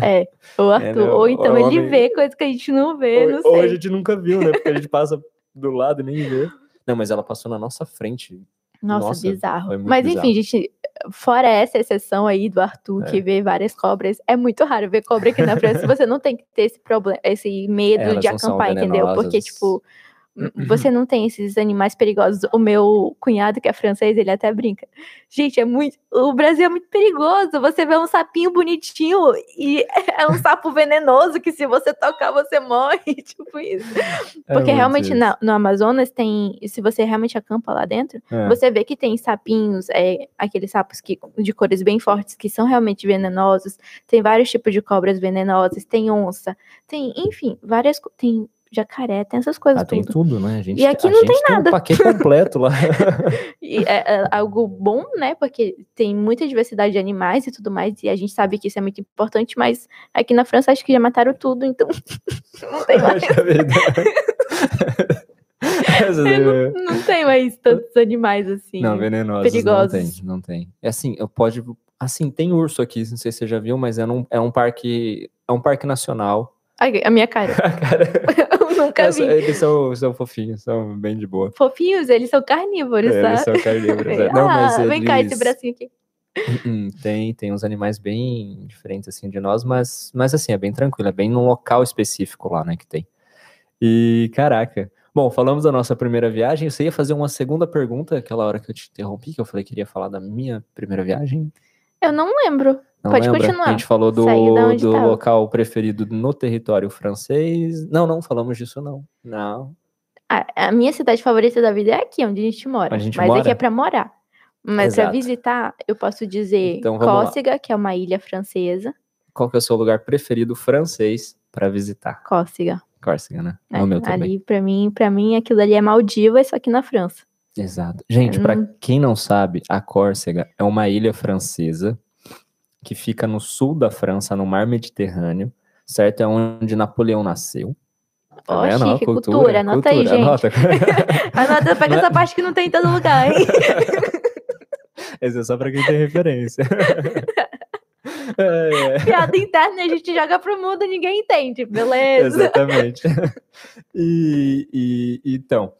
É, o Arthur. não, ou então o ele homem- vê coisa que a gente não vê, não Ou, ou a sei. gente nunca viu, né? Porque a gente passa do lado e nem vê. Não, mas ela passou na nossa frente. Nossa, Nossa, bizarro. Mas bizarro. enfim, gente, fora essa exceção aí do Arthur, É. que vê várias cobras, é muito raro ver cobra aqui na França. Você não tem que ter esse problema, esse medo Elas de não acampar, entendeu? Porque, tipo, você não tem esses animais perigosos. O meu cunhado, que é francês, ele até brinca. Gente, é muito. O Brasil é muito perigoso. Você vê um sapinho bonitinho e é um sapo venenoso que se você tocar, você morre. Tipo isso. É Porque muito realmente na- no Amazonas tem. Se você realmente acampa lá dentro, É. você vê que tem sapinhos, é, aqueles sapos que, de cores bem fortes, que são realmente venenosos. Tem vários tipos de cobras venenosas, tem onça, tem, enfim, várias. Tem jacaré, tem essas coisas Ah, tem tudo. tudo, né? A gente, E aqui não tem um nada. paquete completo lá. E é, é algo bom, né? Porque tem muita diversidade de animais e tudo mais, e a gente sabe que isso é muito importante, mas aqui na França acho que já mataram tudo, então não tem mais. Poxa vida. Essa daí é- Não tem mais tantos animais assim. Não, venenosos perigosos. não tem, não tem. É assim, eu pode, assim, tem urso aqui, não sei se você já viu, mas é, num, é um parque, é um parque nacional. Ai, A minha cara. Cara, Eu nunca essa- vi. eles são, são fofinhos, são bem de boa. Fofinhos, eles são carnívoros, É, eles sabe? são carnívoros. é. Não, mas ah, vem cá esse eles- bracinho aqui. Hum, tem, tem uns animais bem diferentes assim de nós, mas, mas assim, é bem tranquilo, é bem num local específico lá, né, que tem. E caraca. Bom, falamos da nossa primeira viagem. Você ia fazer uma segunda pergunta aquela hora que eu te interrompi, que eu falei que queria falar da minha primeira viagem? Eu não lembro. Não Pode lembra? continuar. A gente falou do, do tava. local preferido no território francês. Não, não falamos disso, não. Não. A, a minha cidade favorita da vida é aqui, onde a gente mora. A gente mas mora? aqui é pra morar. Mas pra visitar, eu posso dizer Então, vamos lá. Córcega, que é uma ilha francesa. Qual que é o seu lugar preferido francês para visitar? Córcega. Córcega, né? É, É, o meu também. ali, pra mim, pra mim, aquilo ali é Maldivas, só que na França. Exato. Gente, pra não- quem não sabe, a Córcega é uma ilha francesa que fica no sul da França, no mar Mediterrâneo, certo? É onde Napoleão nasceu. Tá Ó, chique, cultura, anota aí, gente. anota. Anota, pega é- essa parte que não tem em todo lugar, hein? Esse é só pra quem tem referência. É, é. Piada interna a gente joga pro mundo, ninguém entende, beleza? Exatamente. E, e- então,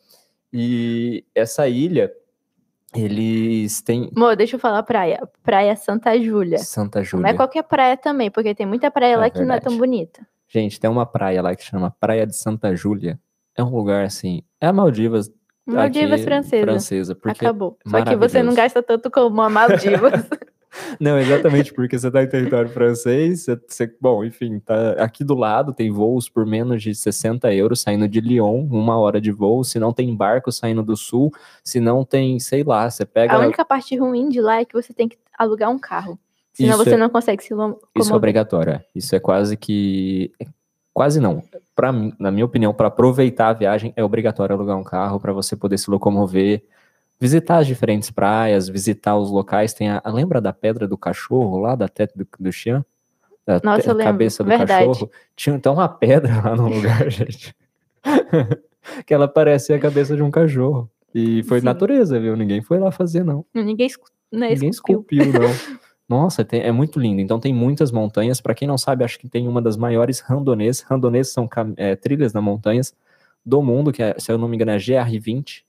e essa ilha, eles têm Amor, deixa eu falar praia. Praia Santa Júlia. Santa Não é Júlia. qualquer praia também, porque tem muita praia É lá que não é tão verdade. bonita. Gente, tem uma praia lá que chama Praia de Santa Júlia. É um lugar assim, é a Maldivas Maldivas francesa. francesa, porque Acabou. Só que você não gasta tanto como a Maldivas. Não, exatamente, porque você tá em território francês, você, você- bom, enfim, tá aqui do lado, tem voos por menos de 60 euros saindo de Lyon, uma hora de voo, se não tem barco saindo do sul, se não tem, sei lá, você pega... a única parte ruim de lá é que você tem que alugar um carro. Senão Isso você é- não consegue se lo- Isso é locomover. obrigatório, é. isso é quase que... Quase não. Para mim, na minha opinião, para aproveitar a viagem, é obrigatório alugar um carro para você poder se locomover, visitar as diferentes praias, visitar os locais. Tem a, lembra da pedra do cachorro lá da teta do, do Xian? Da Nossa, eu lembro, cabeça do verdade. cachorro. Tinha então uma pedra lá no lugar, gente. que ela parecia a cabeça de um cachorro. E foi Sim. natureza, viu? Ninguém foi lá fazer, não. Ninguém, né, Ninguém esculpiu. esculpiu, não. Nossa, tem- é muito lindo. Então tem muitas montanhas. Para quem não sabe, acho que tem uma das maiores randonês. Randonês são é, trilhas nas montanhas do mundo, que é, se eu não me engano é GR20.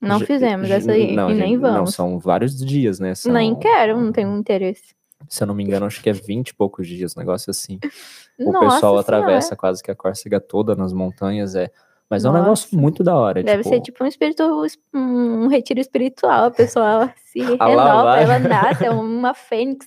Não fizemos essa aí não, e nem gente, Não, vamos. são vários dias, né? São, Nem quero, não tenho interesse. Se eu não me engano, acho que é 20 e poucos dias, um negócio assim. O Nossa pessoal Senhora. atravessa quase que a Córcega toda nas montanhas. É Mas é um negócio Nossa. muito da hora. Deve ser tipo um espírito, um retiro espiritual. A pessoa se renova, ela nasce, é uma fênix.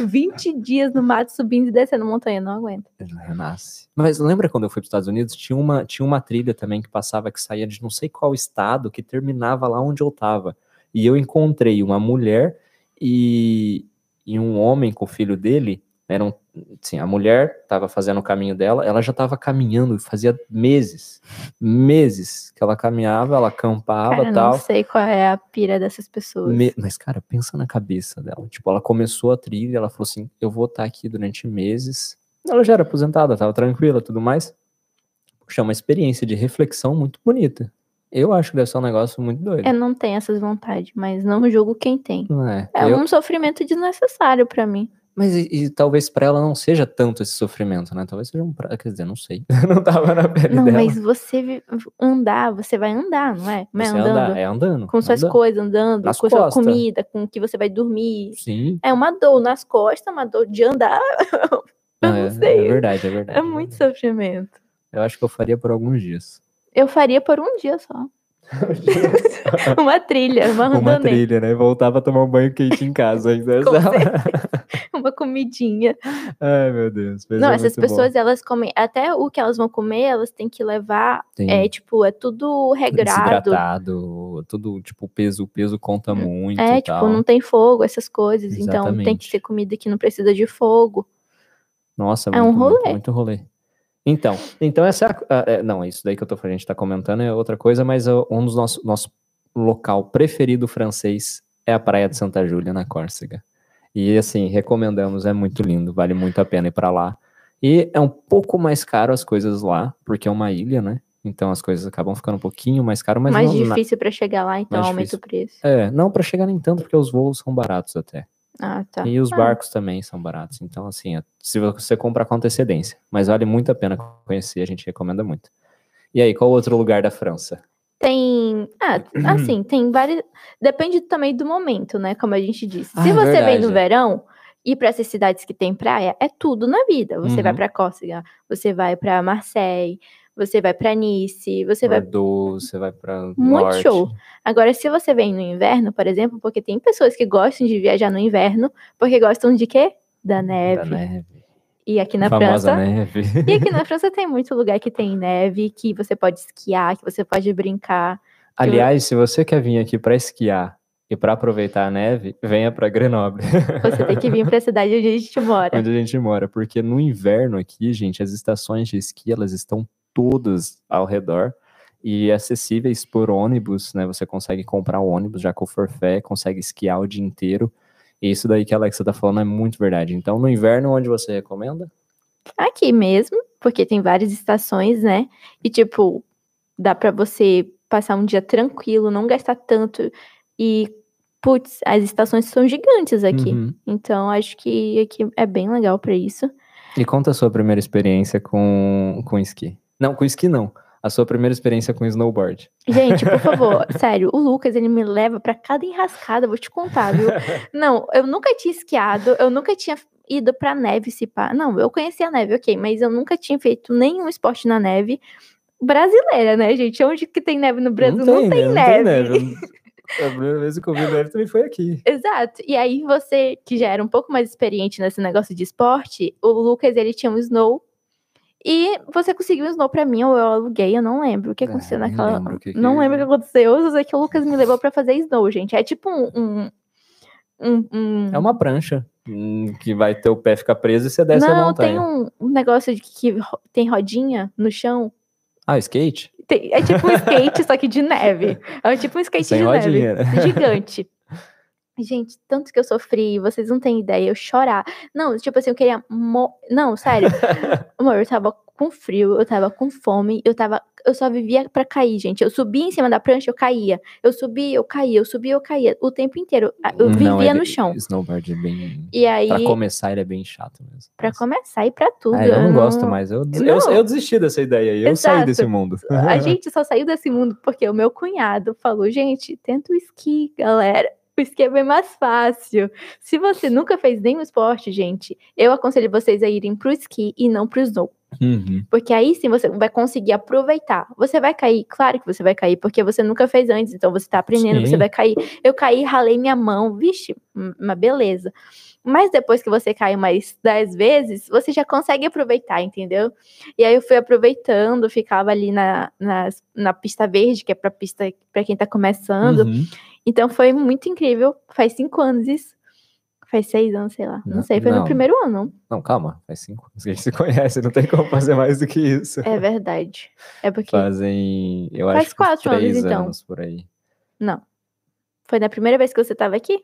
20 dias no mato subindo e descendo montanha, não aguenta. Renasce. Mas lembra quando eu fui para os Estados Unidos? Tinha uma, tinha uma trilha também que passava, que saía de não sei qual estado, que terminava lá onde eu tava. E eu encontrei uma mulher e, e um homem com o filho dele. Eram, assim, a mulher estava fazendo o caminho dela, ela já estava caminhando, fazia meses, meses que ela caminhava, ela acampava Cara, e não tal. sei qual é a pira dessas pessoas. Me- Mas, cara, pensa na cabeça dela. Tipo, ela começou a trilha, ela falou assim: eu vou estar aqui durante meses. Ela já era aposentada, tava tranquila tudo mais. Puxa, é uma experiência de reflexão muito bonita. Eu acho que deve ser um negócio muito doido. Eu não tenho essas vontades, mas não julgo quem tem. É? É Eu- um sofrimento desnecessário pra mim. Mas e, e talvez pra ela não seja tanto esse sofrimento, né? Talvez seja um. Quer dizer, não sei. não tava na pele Não, dela. mas você andar, você vai andar, não é? Não é Você andando? anda- é andando. Com suas andando. coisas, andando, Nas com sua costas. comida, com o que você vai dormir. Sim. É uma dor nas costas, uma dor de andar. Eu não é, sei. É verdade, é verdade. É muito sofrimento. Eu acho que eu faria por alguns dias. Eu faria por um dia só. uma trilha, uma Uma randonê, trilha, né? Voltava a tomar um banho quente em casa ainda. Com uma comidinha. Ai, meu Deus. não, é essas muito bom. pessoas, elas comem. Até o que elas vão comer, elas têm que levar. Sim. É tipo, é tudo regrado. Desidratado, tudo, tipo, peso, o peso conta muito É, tipo, tal. não tem fogo, essas coisas. Então tem que Exatamente. ser comida que não precisa de fogo. Nossa, é um muito, muito, rolê. muito rolê. Então, então essa é a- é, não, isso daí que eu tô, a gente tá comentando é outra coisa, mas um dos nossos nosso local preferido francês é a Praia de Santa Júlia, na Córcega. E assim, recomendamos, é muito lindo, vale muito a pena ir pra lá. E é um pouco mais caro as coisas lá, porque é uma ilha, né? Então as coisas acabam ficando um pouquinho mais caro, mas mais não, na- difícil pra chegar lá, então mais aumenta o preço. É, não para chegar nem tanto, porque os voos são baratos até. Ah, tá. E os Ah, barcos também são baratos. Então, assim, é- se você comprar com antecedência. Mas vale muito a pena conhecer, a gente recomenda muito. E aí, qual outro lugar da França? Tem. Ah, assim, tem vários. Depende também do momento, né? Como a gente disse. Ah, Se é você vem no verdade. verão, ir para essas cidades que tem praia é tudo na vida. Você vai Uhum. para Córcega, você vai para Marseille, você vai para Nice, você vai. Bordeaux, você vai pra Muito norte. show. Agora, se você vem no inverno, por exemplo, porque tem pessoas que gostam de viajar no inverno, porque gostam de quê? Da neve. Da neve. E aqui na Famosa França. neve. E aqui na França tem muito lugar que tem neve, que você pode esquiar, que você pode brincar. Aliás, se você quer vir aqui pra esquiar e pra aproveitar a neve, venha pra Grenoble, Você tem que vir para a cidade onde a gente mora. onde a gente mora. Porque no inverno aqui, gente, as estações de esqui, elas estão todas ao redor e acessíveis por ônibus, né? Você consegue comprar o ônibus já com o forfé, consegue esquiar o dia inteiro. E isso daí que a Alexa tá falando é muito verdade. Então, no inverno, onde você recomenda? Aqui mesmo, porque tem várias estações, né? E tipo, dá pra você passar um dia tranquilo, não gastar tanto. E, putz, as estações são gigantes aqui. Uhum. Então, acho que aqui é bem legal pra isso. E conta a sua primeira experiência com, com esqui. Não, com esqui não. A sua primeira experiência com snowboard. Gente, por favor, sério, o Lucas, ele me leva pra cada enrascada, vou te contar, viu? Não, eu nunca tinha esquiado, eu nunca tinha ido pra neve se pá. Não, eu conhecia a neve, ok, mas eu nunca tinha feito nenhum esporte na neve brasileira, né, gente? Onde que tem neve no Brasil? Não tem, né? neve. A primeira vez que eu vi neve também foi aqui. Exato. E aí você, que já era um pouco mais experiente nesse negócio de esporte, o Lucas, ele tinha um snow. E você conseguiu um snow pra mim, ou eu aluguei, eu não lembro o que Ah, aconteceu nem naquela. lembro o que que- Não lembro o que aconteceu. Eu sei que o Lucas me levou pra fazer snow, gente. É tipo um. um, um- É uma prancha hum, que vai ter o pé ficar preso e você desce a Não, tem montanha. um, negócio de que ro- tem rodinha no chão. Ah, skate? Tem- é tipo um skate, só que de neve. É tipo um skate Sem de rodinha, neve. Gigante. Gente, tanto que eu sofri, vocês não têm ideia, eu chorar. Não, tipo assim, eu queria. mo- Não, sério. Amor, eu tava com frio, eu tava com fome, eu tava. Eu só vivia pra cair, gente. Eu subia em cima da prancha, eu caía. Eu subia, eu caía, eu subia, eu caía. O tempo inteiro. Eu Não, vivia ele- no chão. Snowboard é bem. E aí, Pra começar, ele é bem chato mesmo. pra começar e pra tudo. Ah, eu não gosto mais. Eu, des- eu, Não. eu desisti dessa ideia aí. Eu saí Exato. desse mundo. A gente só saiu desse mundo porque o meu cunhado falou, gente, tenta o esqui, galera. O esqui é bem mais fácil. Se você nunca fez nenhum esporte, gente, eu aconselho vocês a irem pro esqui e não pro snow. Uhum. Porque aí sim você vai conseguir aproveitar. Você vai cair, claro que você vai cair, porque você nunca fez antes, então você tá aprendendo, Sim. você vai cair. Eu caí, ralei minha mão, vixe, uma beleza. Mas depois que você cai mais dez vezes, você já consegue aproveitar, entendeu? E aí eu fui aproveitando, ficava ali na, na, na pista verde, que é pra pista para quem tá começando. Uhum. Então foi muito incrível. Faz cinco anos isso. Faz seis anos, sei lá. Não, Não, sei, foi não. no primeiro ano. Não, calma, faz cinco anos a gente se conhece, não tem como fazer mais do que isso. É verdade. É porque. Fazem, eu Faz acho quatro anos, três então. anos por aí. Não. Foi na primeira vez que você tava aqui?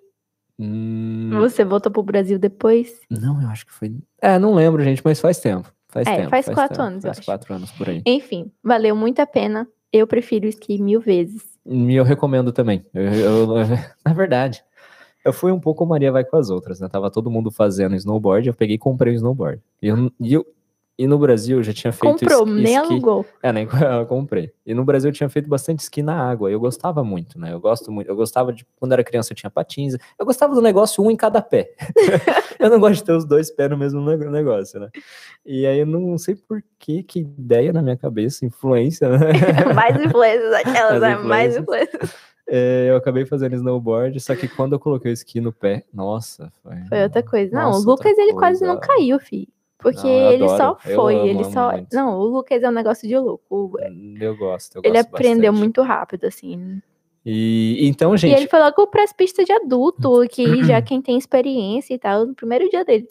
Hum, Você voltou pro Brasil depois? não, eu acho que foi. É, não lembro, gente, mas faz tempo. Faz É, tempo. faz quatro tempo, anos, eu Faz acho. quatro anos por aí. Enfim, valeu muito a pena. Eu prefiro esqui mil vezes. E eu recomendo também. Eu, eu- na verdade, eu fui um pouco Maria vai com as outras, né? Tava todo mundo fazendo snowboard, eu peguei e comprei um snowboard. E, eu, e, eu- e no Brasil eu já tinha feito Comprou, esqui, nem alugou. É, nem eu comprei. E no Brasil eu tinha feito bastante esqui na água. Eu gostava muito, né? Eu gosto muito. Eu gostava de. Quando era criança eu tinha patins. Eu gostava do negócio um em cada pé. eu não gosto de ter os dois pés no mesmo neg- negócio, né? E aí eu não sei por que, que ideia na minha cabeça, influência, né? mais influências, aquelas, As né? Mais influências. É, eu acabei fazendo snowboard, só que quando eu coloquei o esqui no pé, nossa, foi. Foi outra coisa. Não, Nossa, o Lucas, ele quase não coisa. caiu, filho. Porque Não, ele só foi, amo, ele amo só. muito. Não, o Lucas é um negócio de louco. O- Eu gosto, eu Ele gosto aprendeu bastante. muito rápido, assim. E então, E gente, ele foi logo pras pistas de adulto, que já quem tem experiência e tal, no primeiro dia dele.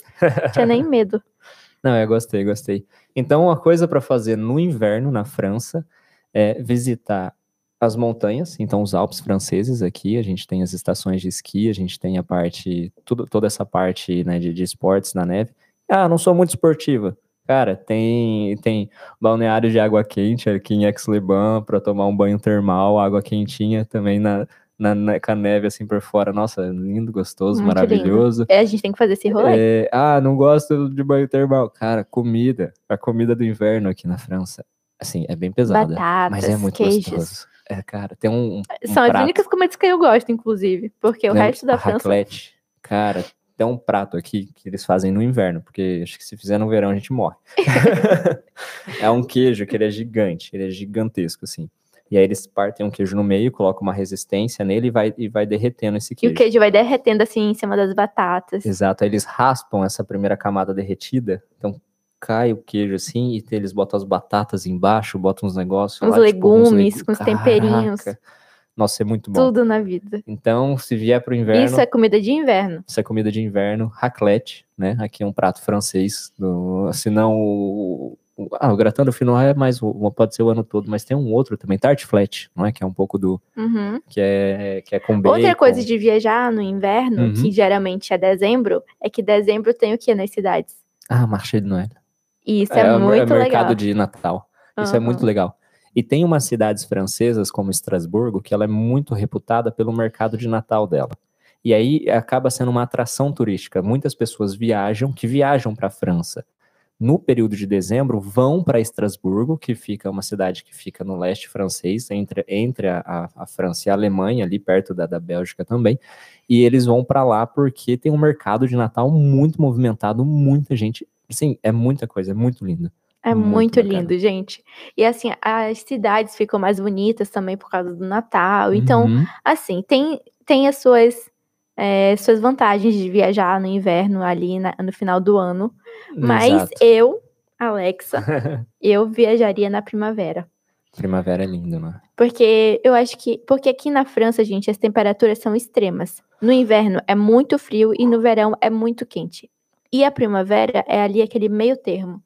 Tinha nem medo. Não, eu gostei, gostei. Então, uma coisa para fazer no inverno na França é visitar as montanhas, então os Alpes franceses aqui, a gente tem as estações de esqui, a gente tem a parte, tudo, toda essa parte né, de, de esportes na neve. Ah, não sou muito esportiva. Cara, tem tem balneário de água quente aqui em Aix-les-Bains para tomar um banho termal, água quentinha também na, na, na- com a neve assim por fora. Nossa, lindo, gostoso, Muito lindo. maravilhoso. É, a gente tem que fazer esse rolê. É, ah, não gosto de banho termal. Cara, comida. A comida do inverno aqui na França, assim, é bem pesada. Batatas, mas é muito queijos. gostoso. É, cara, tem um, um São as prato, únicas comidas que eu gosto, inclusive. Porque o resto da a França. raclette. Cara, tem um prato aqui que eles fazem no inverno, porque acho que se fizer no verão a gente morre. é um queijo que ele é gigante, ele é gigantesco, assim. E aí eles partem um queijo no meio, colocam uma resistência nele e vai, e vai derretendo esse E queijo. o queijo vai derretendo assim em cima das batatas. Exato, aí eles raspam essa primeira camada derretida, então cai o queijo assim, e eles botam as batatas embaixo, botam uns negócios Uns lá, tipo, uns legumes, legu- com os temperinhos. Nossa, é muito bom. Tudo na vida. Então, se vier pro inverno, Isso é comida de inverno. isso é comida de inverno, raclette, né? Aqui é um prato francês, do, se não o, o- ah, o gratin do final é mais, o- pode ser o ano todo, mas tem um outro também, tarte flat, não é? Que é um pouco do, Uhum. que é, que é com bacon. Outra coisa de viajar no inverno, Uhum. que geralmente é dezembro, é que dezembro tem o que nas cidades? Ah, marché de Noël. E isso é, o- muito mercado legal. de Natal. Isso é Aham. muito legal. E tem umas cidades francesas, como Estrasburgo, que ela é muito reputada pelo mercado de Natal dela. E aí acaba sendo uma atração turística. Muitas pessoas viajam, que viajam para a França. No período de dezembro, vão para Estrasburgo, que fica uma cidade que fica no leste francês, entre, entre a, a- a França e a Alemanha, ali perto da, da Bélgica também. E eles vão para lá porque tem um mercado de Natal muito movimentado, muita gente. Sim, é muita coisa, é muito lindo. É Muito muito lindo, gente. E assim, as cidades ficam mais bonitas também por causa do Natal. Então, Uhum. assim, tem, tem as suas, é, suas vantagens de viajar no inverno ali na- no final do ano. Mas Exato. eu, Alexa, eu viajaria na primavera. Primavera é lindo, né? Porque eu acho que. Porque aqui na França, gente, as temperaturas são extremas. No inverno é muito frio e no verão é muito quente. E a primavera é ali aquele meio termo.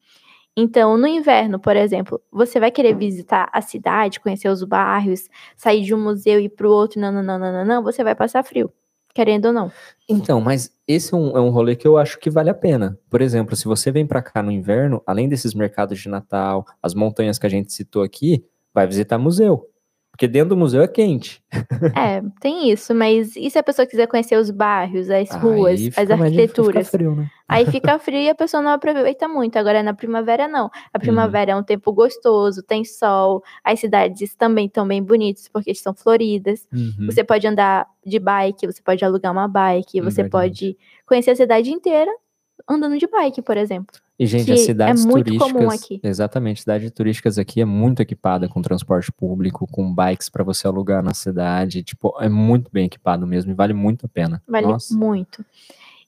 Então, no inverno, por exemplo, você vai querer visitar a cidade, conhecer os bairros, sair de um museu e ir para o outro, não, não, não, não, não, você vai passar frio, querendo ou não. Então, mas esse é um, é um rolê que eu acho que vale a pena. Por exemplo, se você vem pra cá no inverno, além desses mercados de Natal, as montanhas que a gente citou aqui, vai visitar museu. Porque dentro do museu é quente. É, tem isso, mas e se a pessoa quiser conhecer os bairros, as ruas, Aí as difícil, fica arquiteturas? frio, né? Aí fica frio e a pessoa não aproveita muito. Agora, na primavera, não. A primavera é um tempo gostoso, tem sol, as cidades também estão bem bonitas porque estão floridas. Uhum. Você pode andar de bike, você pode alugar uma bike, você Verdade. pode conhecer a cidade inteira andando de bike, por exemplo. E, gente, que as é cidades muito turísticas. comum aqui. Exatamente, cidades turísticas aqui é muito equipada com transporte público, com bikes para você alugar na cidade. Tipo, é muito bem equipado mesmo e vale muito a pena. Vale Nossa, muito.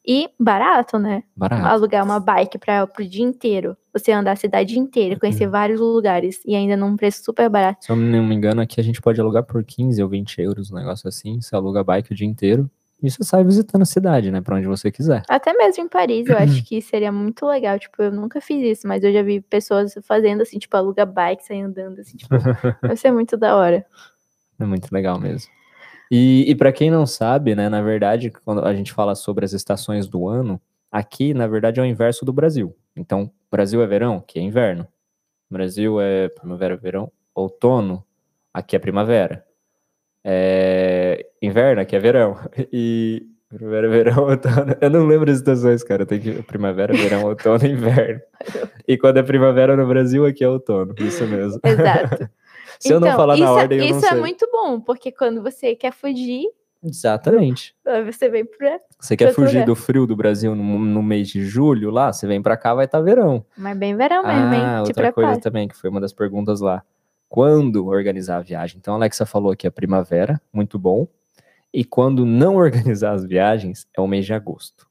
E barato, né? barato. Alugar uma bike para o dia inteiro. Você andar a cidade inteira, Uhum. conhecer vários lugares e ainda num preço super barato. Se eu não me engano, aqui a gente pode alugar por 15 ou 20 euros, um negócio assim. Você aluga bike o dia inteiro e você sai visitando a cidade, né? Pra onde você quiser. Até mesmo em Paris, eu acho que seria muito legal. Tipo, eu nunca fiz isso, mas eu já vi pessoas fazendo assim, tipo, aluga bike, sair andando, assim, tipo, vai ser muito da hora. É muito legal mesmo. E, e para quem não sabe, né, na verdade, quando a gente fala sobre as estações do ano, aqui, na verdade, é o inverso do Brasil. Então, Brasil é verão, aqui é inverno. Brasil é primavera, verão, outono, aqui é primavera. É inverno, aqui é verão. E primavera, verão, outono. Eu não lembro as estações, cara. Tem que primavera, verão, outono, inverno. E quando é primavera no Brasil, aqui é outono. Isso mesmo. Exato. Se eu não Então, falar na isso, é- ordem, eu não isso é sei. muito bom, porque quando você quer fugir, Exatamente. aí você vem pra. Você quer fugir lugar. do frio do Brasil no, no mês de julho lá? Você vem pra cá, vai estar verão. Mas bem verão mesmo, hein? Ah, Te outra coisa prepara. também, que foi uma das perguntas lá. Quando organizar a viagem? Então, a Alexa falou que é primavera, muito bom. E quando não organizar as viagens, é o mês de agosto.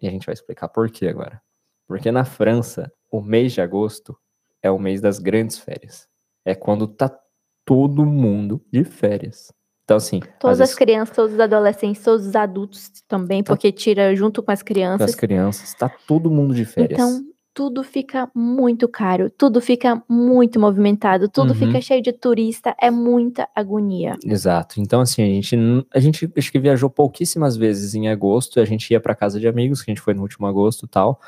E a gente vai explicar por quê agora. Porque na França, o mês de agosto é o mês das grandes férias. É quando tá todo mundo de férias. Então, assim, Todas as crianças, todos os adolescentes, todos os adultos também, Tá. porque tira junto com as com crianças. as crianças, tá todo mundo de férias. Então, tudo fica muito caro, tudo fica muito movimentado, tudo Uhum. fica cheio de turista, é muita agonia. Exato. Então, assim, a gente, a gente acho que viajou pouquíssimas vezes em agosto. A gente ia para casa de amigos, que a gente foi no último agosto e tal.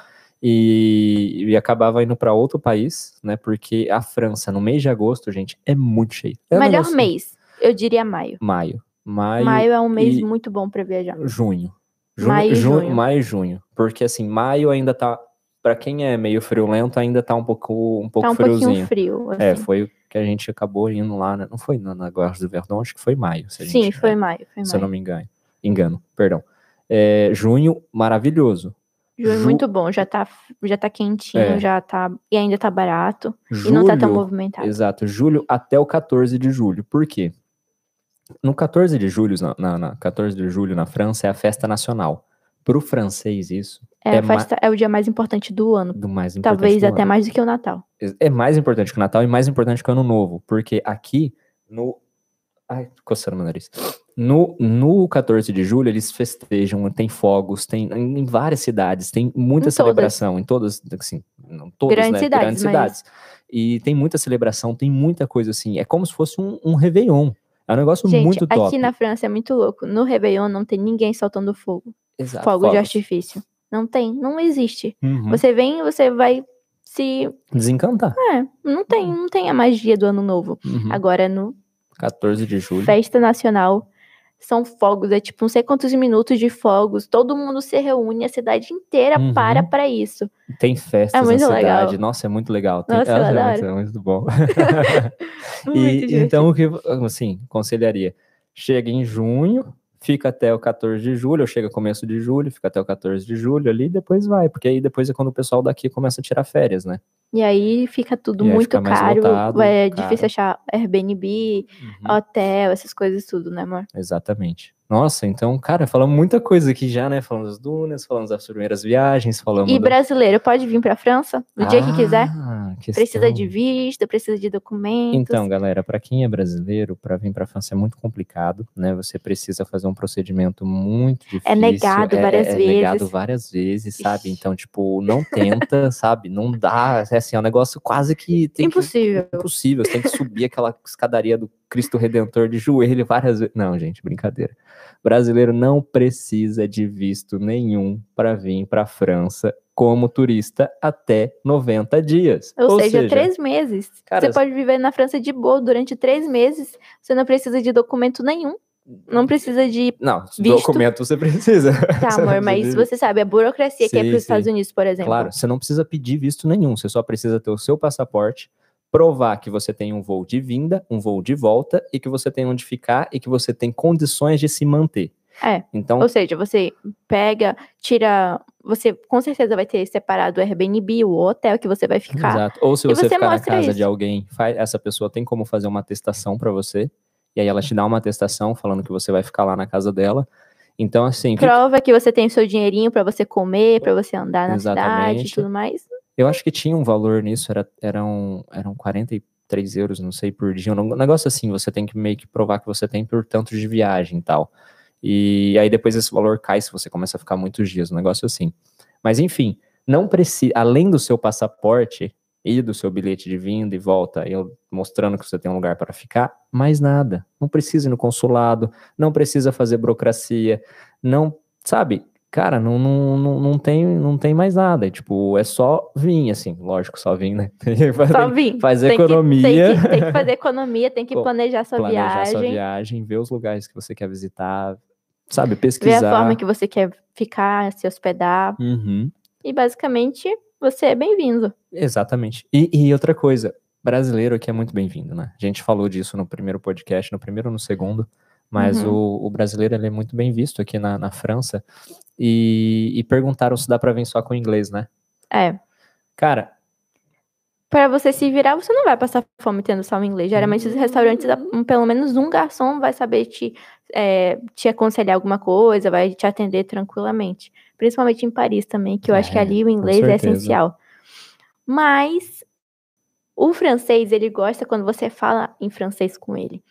E, e acabava indo para outro país, né? Porque a França, no mês de agosto, gente, é muito cheio. É Melhor negócio- mês, eu diria maio. Maio. Maio, Maio é um mês e- muito bom pra viajar. junho. Junho, Maio e junho, junho. Maio e junho. Porque, assim, maio ainda tá. Pra quem é meio friolento, ainda tá um pouco, um pouco Tá um friozinho. frio. É, assim. foi o que a gente acabou indo lá, né? Não foi na, Guarda do Verdão, acho que foi maio. Sim, gente- foi é, maio. Foi se eu não me engano. Engano, perdão. É, junho, maravilhoso. Junho Ju- muito bom, já tá, já tá quentinho, É. já tá. E ainda tá barato. Julho, E não tá tão movimentado. Exato, julho até o 14 de julho. Por quê? No 14 de julho, na, na- na 14 de julho na França é a festa nacional. Pro francês, isso É, é festa- é o dia mais importante do ano. do mais importante. Talvez do até ano. mais do que o Natal. É mais importante que o Natal e mais importante que o Ano Novo. Porque aqui, no. Ai, coçando meu nariz. No, no 14 de julho, eles festejam, tem fogos, tem em várias cidades, tem muita Em todas. celebração, em todas, assim, não todas, Grandes né? cidades, Grandes mas- cidades. E tem muita celebração, tem muita coisa assim. É como se fosse um, um Réveillon. É um negócio Gente, muito top. aqui na França é muito louco. No Réveillon não tem ninguém soltando fogo. Exato, fogo de fogos. artifício. Não tem, não existe. Uhum. Você vem, você vai se. Desencantar. É, não tem, não tem a magia do ano novo. Uhum. Agora, no 14 de julho. Festa Nacional, são fogos, é tipo não sei quantos minutos de fogos, todo mundo se reúne, a cidade inteira Uhum. para pra isso. Tem festas É na muito cidade. legal. Nossa, é muito legal. Tem... Nossa, eu é, adoro. muito, é muito bom. Muito E, então, o que, assim, conselharia? Chega em junho, fica até o 14 de julho, ou chega começo de julho, fica até o 14 de julho ali, depois vai, porque aí depois é quando o pessoal daqui começa a tirar férias, né? E aí fica tudo E muito fica caro, é caro. difícil achar Airbnb, Uhum, hotel, essas coisas tudo, né, amor? Exatamente. Nossa, então, cara, falamos muita coisa aqui já, né? Falamos das dunas, falamos das primeiras viagens, falamos E brasileiro pode vir pra França no dia que quiser. Ah, Precisa questão. de visto, precisa de documentos. Então, galera, para quem é brasileiro, para vir para a França é muito complicado, né? Você precisa fazer um procedimento muito difícil. É negado várias é negado vezes. várias vezes, sabe? Então, tipo, não tenta, sabe? Não dá, é assim, é um negócio quase que tem que- Impossível. impossível. Você tem que subir aquela escadaria do Cristo Redentor de joelho várias vezes. Não, gente, brincadeira. Brasileiro não precisa de visto nenhum para vir para a França como turista até 90 dias. Ou, seja, três meses. Cara, você pode viver na França de boa durante três meses. Você não precisa de documento nenhum. Não precisa de. Não, Visto. documento você precisa. Tá, Você amor, mas você sabe, a burocracia que é Sim, para os sim. Estados Unidos, por exemplo. Claro, você não precisa pedir visto nenhum, você só precisa ter o seu passaporte, provar que você tem um voo de vinda, um voo de volta e que você tem onde ficar e que você tem condições de se manter. É. Então, Ou seja, você pega, tira. Você com certeza vai ter separado o Airbnb, o hotel que você vai ficar. exato. Ou se você, você ficar na casa isso. de alguém, faz, essa pessoa tem como fazer uma atestação para você. E aí ela te dá uma atestação falando que você vai ficar lá na casa dela. Então, assim, o que- Prova que você tem o seu dinheirinho pra você comer, pra você andar na cidade Exatamente. e tudo mais. Eu acho que tinha um valor nisso, era, eram, eram 43 euros, não sei, por dia. Um negócio assim, você tem que meio que provar que você tem por tanto de viagem e tal. E aí depois esse valor cai se você começa a ficar muitos dias, um negócio assim. Mas enfim, não precisa, além do seu passaporte e do seu bilhete de vinda e volta, eu mostrando que você tem um lugar para ficar, mais nada. Não precisa ir no consulado, não precisa fazer burocracia, não, sabe? Cara, não, não, não, não, tem, não tem mais nada. Tipo, é só vir, assim, lógico, só vir, né? Só vir. faz Tem que- economia. tem, que, tem que fazer economia, tem que Co- planejar sua planejar viagem. sua viagem, ver os lugares que você quer visitar, sabe? Ver Pesquisar. a forma que você quer ficar, se hospedar. Uhum. E basicamente, você é bem-vindo. Exatamente. E, e outra coisa, brasileiro aqui é muito bem-vindo, né? A gente falou disso no primeiro podcast, no primeiro ou no segundo, mas Uhum. o, o brasileiro é muito bem visto aqui na, na França. E, e perguntaram se dá pra vir só com inglês, né? É. Cara, Pra você se virar, você não vai passar fome tendo só o inglês. Geralmente, os restaurantes, pelo menos um garçom vai saber te, é, te aconselhar alguma coisa, vai te atender tranquilamente. Principalmente em Paris também, que eu acho que É, ali o inglês é essencial. Mas o francês, ele gosta quando você fala em francês com ele.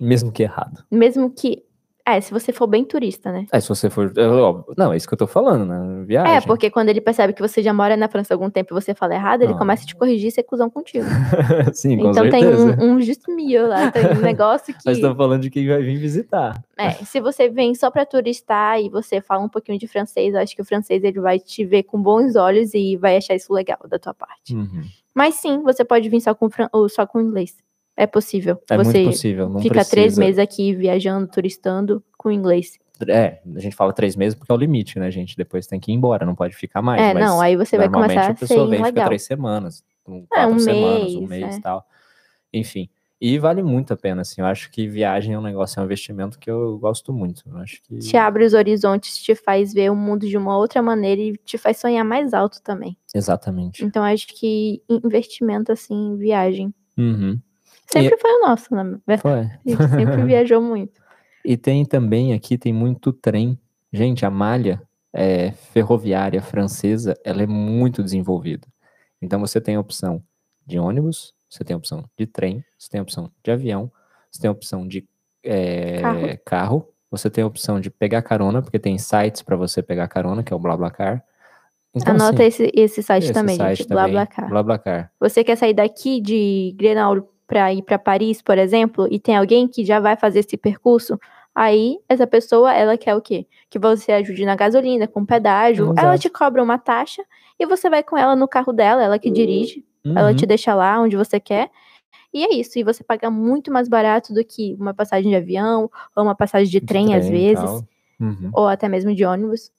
Mesmo que errado. Mesmo que. É, se você for bem turista, né? É, se você for. é, Não, é isso que eu tô falando, né? Viagem. É, porque quando ele percebe que você já mora na França há algum tempo e você fala errado, ele Não. começa a te corrigir e ser cuzão contigo. Sim, com então certeza. tem um, um juste milieu lá, tem um negócio que. Nós estamos falando de quem vai vir visitar. É, se você vem só pra turistar e você fala um pouquinho de francês, eu acho que o francês ele vai te ver com bons olhos e vai achar isso legal da tua parte. Uhum. Mas sim, você pode vir só com, fran- ou só com inglês. É possível. É você muito possível. Não fica precisa. três meses aqui viajando, turistando com inglês. É, a gente fala três meses porque é o limite, né, gente? Depois tem que ir embora, não pode ficar mais. é, mas não, aí você vai começar a ser pessoa vem e fica legal. três semanas, um, É, quatro um semanas, um mês, mês é. e tal. Enfim. E vale muito a pena, assim. Eu acho que viagem é um negócio, é um investimento que eu gosto muito. Eu acho que. Te abre os horizontes, te faz ver o mundo de uma outra maneira e te faz sonhar mais alto também. Exatamente. Então acho que investimento assim, viagem. Uhum. Sempre foi o nosso, na verdade. Foi. A gente sempre viajou muito. E tem também aqui, tem muito trem. Gente, a malha é, ferroviária francesa, ela é muito desenvolvida. Então você tem a opção de ônibus, você tem a opção de trem, você tem a opção de avião, você tem a opção de é, Carro. carro, você tem a opção de pegar carona, porque tem sites para você pegar carona, que é o BlaBlaCar. Então, Anota assim, esse, esse site esse também, site gente. também, BlaBlaCar. BlaBlaCar. Você quer sair daqui de Grenoble para ir para Paris, por exemplo, e tem alguém que já vai fazer esse percurso, aí essa pessoa, ela quer o quê? Que você ajude na gasolina, com pedágio, ela Exato. te cobra uma taxa e você vai com ela no carro dela, ela que dirige, ela Uhum. te deixa lá onde você quer. E é isso, e você paga muito mais barato do que uma passagem de avião ou uma passagem de De trem, às e vezes. Uhum. ou até mesmo de ônibus.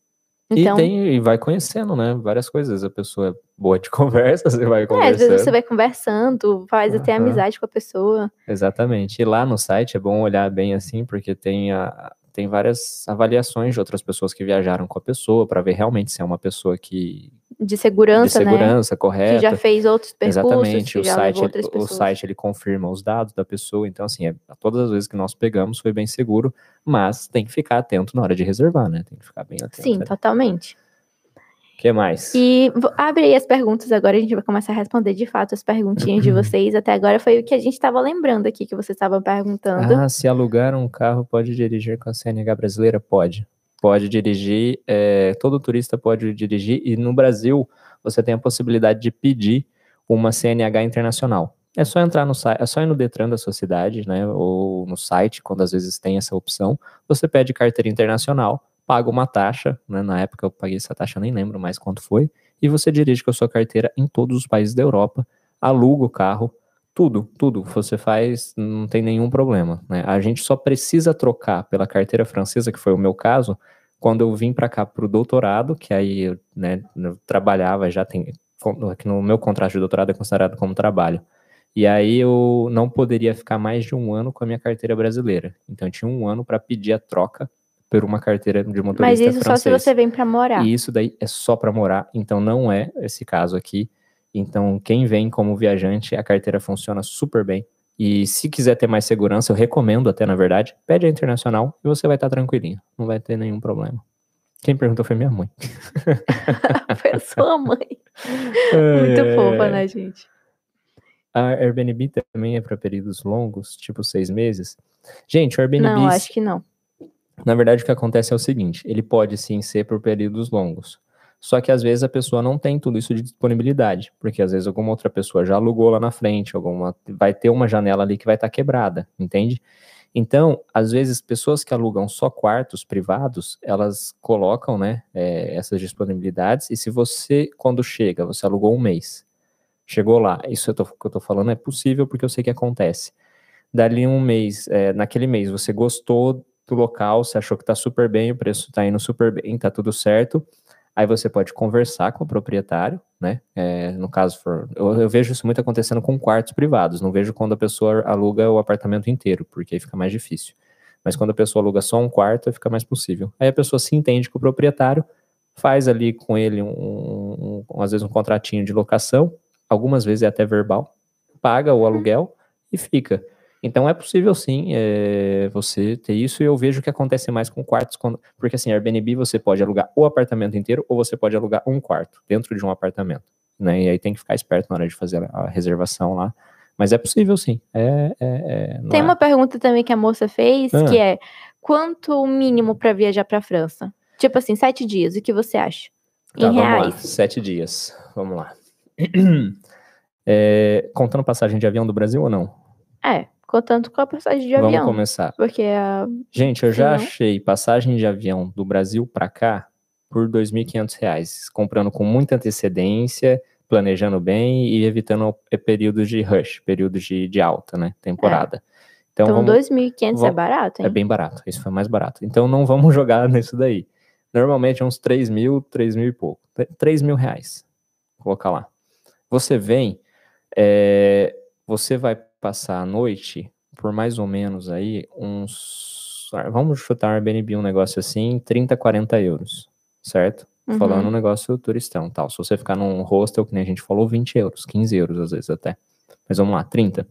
Então, E, tem, e vai conhecendo, né? Várias coisas. A pessoa é boa de conversa, você vai é, às conversando. vezes você vai conversando, faz até Aham. amizade com a pessoa. Exatamente. E lá no site é bom olhar bem assim, porque tem, a, tem várias avaliações de outras pessoas que viajaram com a pessoa, para ver realmente se é uma pessoa que De de segurança, né? segurança, que correta. já fez outros percursos, Exatamente, que o site, ele, o site ele confirma os dados da pessoa, então assim, é, todas as vezes que nós pegamos foi bem seguro, mas tem que ficar atento na hora de reservar, né? Tem que ficar bem atento. Sim, né? totalmente. O que mais? E abre aí as perguntas agora, a gente vai começar a responder de fato as perguntinhas de vocês. Até agora foi o que a gente estava lembrando aqui, que vocês estavam perguntando. Ah, se alugar um carro, pode dirigir com a CNH brasileira? Pode. Pode dirigir, é, todo turista pode dirigir, e no Brasil você tem a possibilidade de pedir uma CNH internacional. É só entrar no site, é só ir no Detran da sua cidade, né, ou no site, quando às vezes tem essa opção, você pede carteira internacional, paga uma taxa, né, na época eu paguei essa taxa, nem lembro mais quanto foi, e você dirige com a sua carteira em todos os países da Europa, aluga o carro, tudo, tudo você faz, não tem nenhum problema. Né? A gente só precisa trocar pela carteira francesa, que foi o meu caso, quando eu vim para cá para o doutorado, que aí né, eu trabalhava, já tem. que No meu contrato de doutorado é considerado como trabalho. E aí eu não poderia ficar mais de um ano com a minha carteira brasileira. Então eu tinha um ano para pedir a troca por uma carteira de motorista Mas isso francês. só se você vem pra morar. E isso daí é só para morar, então não é esse caso aqui. Então, quem vem como viajante, a carteira funciona super bem. E se quiser ter mais segurança, eu recomendo até, na verdade, pede a internacional e você vai estar tranquilinho. Não vai ter nenhum problema. Quem perguntou foi minha mãe. Foi a sua mãe. Muito é, fofa, né, gente? A Airbnb também é para períodos longos, tipo seis meses. Gente, o Airbnb, Não, acho que não. Na verdade, o que acontece é o seguinte: ele pode sim ser por períodos longos. Só que às vezes a pessoa não tem tudo isso de disponibilidade, porque às vezes alguma outra pessoa já alugou lá na frente, alguma vai ter uma janela ali que vai estar quebrada, entende? Então, às vezes, pessoas que alugam só quartos privados, elas colocam, né, é, essas disponibilidades, e se você, quando chega, você alugou um mês, chegou lá, isso eu tô- que eu tô falando é possível porque eu sei que acontece. Dali um mês, é, naquele mês, você gostou do local, você achou que tá super bem, o preço tá indo super bem, tá tudo certo, aí você pode conversar com o proprietário, né, é, no caso, for, eu, eu vejo isso muito acontecendo com quartos privados, não vejo quando a pessoa aluga o apartamento inteiro, porque aí fica mais difícil. Mas quando a pessoa aluga só um quarto, fica mais possível. Aí a pessoa se entende com o proprietário, faz ali com ele, um, um- um- às vezes, um contratinho de locação, algumas vezes é até verbal, paga o aluguel e fica. Então é possível sim é, você ter isso, e eu vejo que acontece mais com quartos, quando, porque assim, Airbnb você pode alugar o apartamento inteiro ou você pode alugar um quarto dentro de um apartamento, né? E aí tem que ficar esperto na hora de fazer a reservação lá. Mas é possível sim. É, é, é, Tem é- uma pergunta também que a moça fez, Ah. que é quanto o mínimo pra viajar pra França? Tipo assim, sete dias, o que você acha? Tá, em vamos lá. reais. Sete dias. Vamos lá. É, contando passagem de avião do Brasil ou não? É, contando com a passagem de Vamos avião. começar. Porque a. Gente, eu já não- achei passagem de avião do Brasil para cá por 2.500 reais, comprando com muita antecedência, planejando bem e evitando eh, períodos de rush, períodos de, de alta, né? Temporada. Então, Então, vamos, 2.500 é vamos- barato, hein? é bem barato. Isso foi mais barato. Então não vamos jogar nisso daí. Normalmente é uns 3 mil, 3 mil e pouco. 3 mil reais. Vou colocar lá. Você vem, é, você vai passar a noite por mais ou menos aí uns. ah, Vamos chutar Airbnb, um negócio assim, 30, 40 euros. Certo? Uhum. Falando um negócio turistão tal. Se você ficar num hostel, que nem a gente falou, 20 euros, 15 euros às vezes até. Mas vamos lá, 30.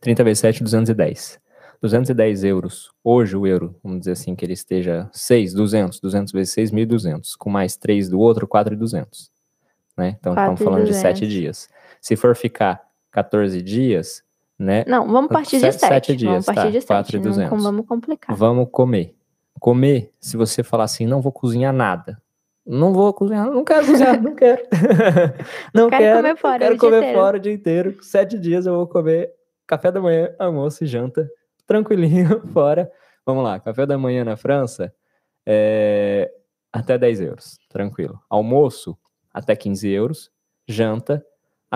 30 vezes 7, 210. 210 euros. Hoje o euro, vamos dizer assim, que ele esteja 6, 200, 200 vezes 6, 1.200. Com mais 3 do outro, 4.200. Né? Então estamos falando de 7 4.200. dias. Se for ficar 14 dias, né? Não, vamos partir de Sete- 7. sete dias, vamos partir tá, de 7. 4.200. Não vamos complicar. Vamos comer. Comer, se você falar assim, não vou cozinhar nada. Não vou cozinhar, não quero cozinhar, não quero. não Quero quero, comer fora quero o dia comer inteiro. fora o dia inteiro. Sete dias eu vou comer café da manhã, almoço e janta, tranquilinho, fora. Vamos lá, café da manhã na França, é, até 10 euros, tranquilo. Almoço, até 15 euros. Janta,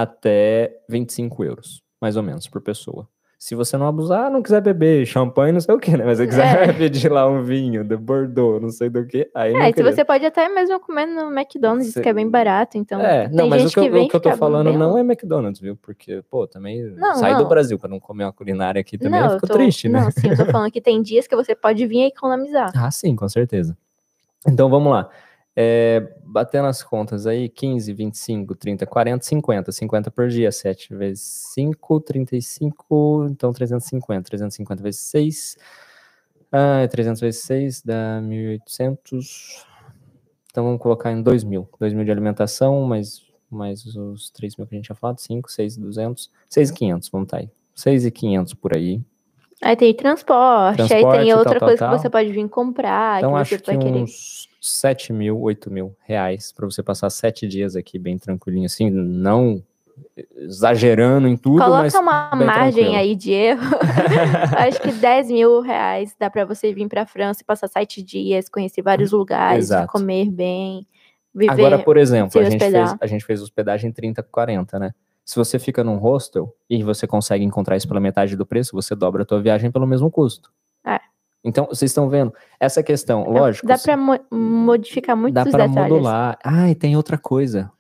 até 25 euros, mais ou menos, por pessoa. Se você não abusar, não quiser beber champanhe, não sei o que, né? Mas se quiser É. pedir lá um vinho de Bordeaux, não sei do que, aí É, se você pode até mesmo comer no McDonald's, Você- que é bem barato, então. É, tem não, mas o que, eu, vem o que eu tô falando bem não é McDonald's, viu? Porque, pô, também Não, sair do não. Brasil pra não comer uma culinária aqui também não, fico eu tô, triste, né? Não, sim, eu tô falando que tem dias que você pode vir e economizar. Ah, sim, com certeza. Então vamos lá. É, batendo as contas aí, 15, 25, 30, 40, 50. 50 por dia, 7 vezes 5, 35, então 350. 350 vezes 6. Ah, 300 vezes 6 dá 1.800. Então vamos colocar em 2.000. 2.000 de alimentação, mais, mais os 3.000 que a gente tinha falado, 5, 6.200. 6.500, vamos tá aí. 6.500 por aí. Aí tem transporte, aí Transporte, tem tal, outra tal, coisa tal. que você pode vir comprar, Então que acho você que vai querer. uns 7 mil, 8 mil reais para você passar sete dias aqui bem tranquilinho, assim, não exagerando em tudo, mas Coloca uma bem margem tranquilo. aí de erro. Acho que 10 mil reais dá pra você vir pra França e passar sete dias, conhecer vários lugares, Exato. comer bem, viver. Agora, por exemplo, a gente, fez, a gente fez hospedagem 30, 40, né? Se você fica num hostel e você consegue encontrar isso pela metade do preço, você dobra a tua viagem pelo mesmo custo. É. Então, vocês estão vendo essa questão, lógico. Dá pra mo- modificar muitos dá para detalhes. modular. Ah, e tem outra coisa.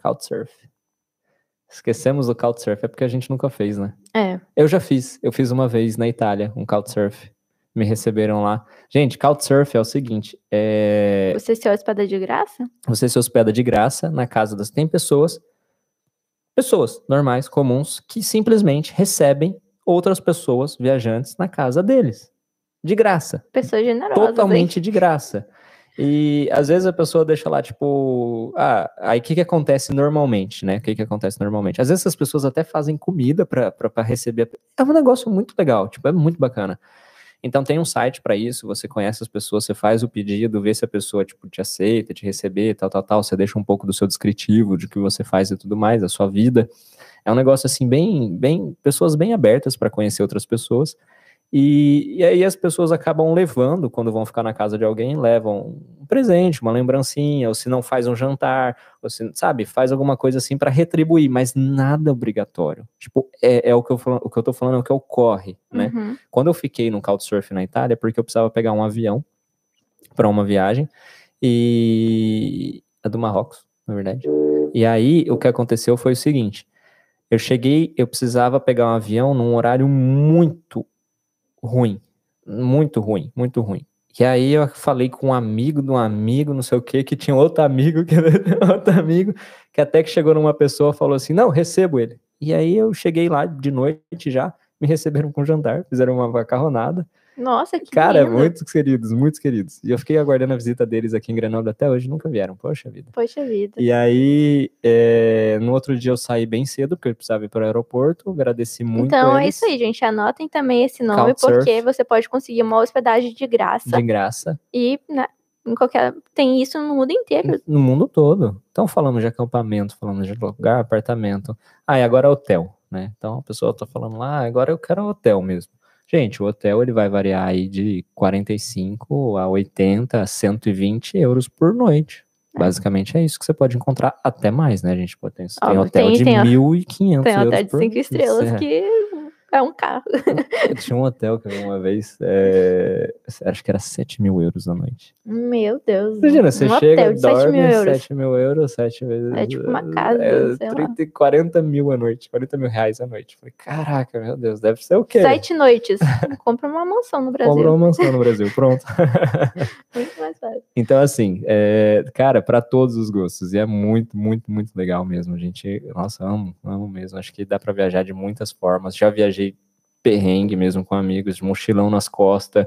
Couchsurf. Esquecemos do Couchsurf, é porque a gente nunca fez, né? É. Eu já fiz. Eu fiz uma vez na Itália, um Couchsurf. me receberam lá. Gente, Couchsurf é o seguinte: é... Você se hospeda de graça? você se hospeda de graça na casa das. Tem pessoas, pessoas normais, comuns, que simplesmente recebem outras pessoas, viajantes, na casa deles. De graça. Pessoas generosas. Totalmente de graça. E às vezes a pessoa deixa lá, tipo, ah, aí o que, que acontece normalmente, né? O que, que acontece normalmente? Às vezes as pessoas até fazem comida para receber. É um negócio muito legal, tipo, é muito bacana. Então tem um site para isso, você conhece as pessoas, você faz o pedido, vê se a pessoa tipo, te aceita, te receber, tal, tal, tal. Você deixa um pouco do seu descritivo, de que você faz e tudo mais, a sua vida. É um negócio assim, bem, bem, pessoas bem abertas para conhecer outras pessoas. E, e, aí as pessoas acabam levando, quando vão ficar na casa de alguém, levam um presente, uma lembrancinha, ou se não faz um jantar, ou se, sabe, faz alguma coisa assim para retribuir, mas nada obrigatório. Tipo, é, é o, que eu, o que eu tô falando, é o que ocorre, né? Uhum. Quando eu fiquei no Couchsurf na Itália, porque eu precisava pegar um avião para uma viagem, e. é do Marrocos, na verdade. E aí, o que aconteceu foi o seguinte: eu cheguei, eu precisava pegar um avião num horário muito ruim. Muito ruim, muito ruim. E aí eu falei com um amigo de um amigo, não sei o que, que tinha outro amigo, que outro amigo, que até que chegou numa pessoa falou assim, não, recebo ele. E aí eu cheguei lá de noite já, me receberam com jantar, fizeram uma macarronada. Nossa, que Cara, lindo. muitos queridos, muitos queridos. E eu fiquei aguardando a visita deles aqui em Grenoble até hoje, nunca vieram, poxa vida. Poxa vida. E aí, é, no outro dia eu saí bem cedo, porque eu precisava ir para o aeroporto, agradeci muito Então é isso aí, gente. Anotem também esse nome, Couchsurf. porque você pode conseguir uma hospedagem de graça. de graça. E né, em qualquer. Tem isso no mundo inteiro. No mundo todo. Então falamos de acampamento, falamos de lugar, apartamento. Ah, e agora hotel, né? Então a pessoa tá falando lá, ah, agora eu quero hotel mesmo. Gente, o hotel ele vai variar aí de 45 a 80, 120 euros por noite. É. Basicamente é isso que você pode encontrar até mais, né? Gente pode ter, tem hotel tem- de tem- 1.500 Tem euros hotel de por cinco estrelas É. que é um carro. Eu tinha um hotel que uma vez, é, acho que era 7 mil euros a noite. Meu Deus. Imagina, você um chega, hotel de 7 dorme, mil euros. 7 mil euros, 7 vezes. É tipo uma casa, é, sei lá. 30, e 40 mil a noite, 40 mil reais a noite. Falei, caraca, meu Deus, deve ser o quê? Sete noites. Compra uma mansão no Brasil. Comprou uma mansão no Brasil, pronto. Muito mais fácil. Então, assim, é, cara, para todos os gostos. E é muito, muito, muito legal mesmo. A gente, nossa, amo, amo mesmo. Acho que dá para viajar de muitas formas. Já viajei perrengue mesmo com amigos, de mochilão nas costas.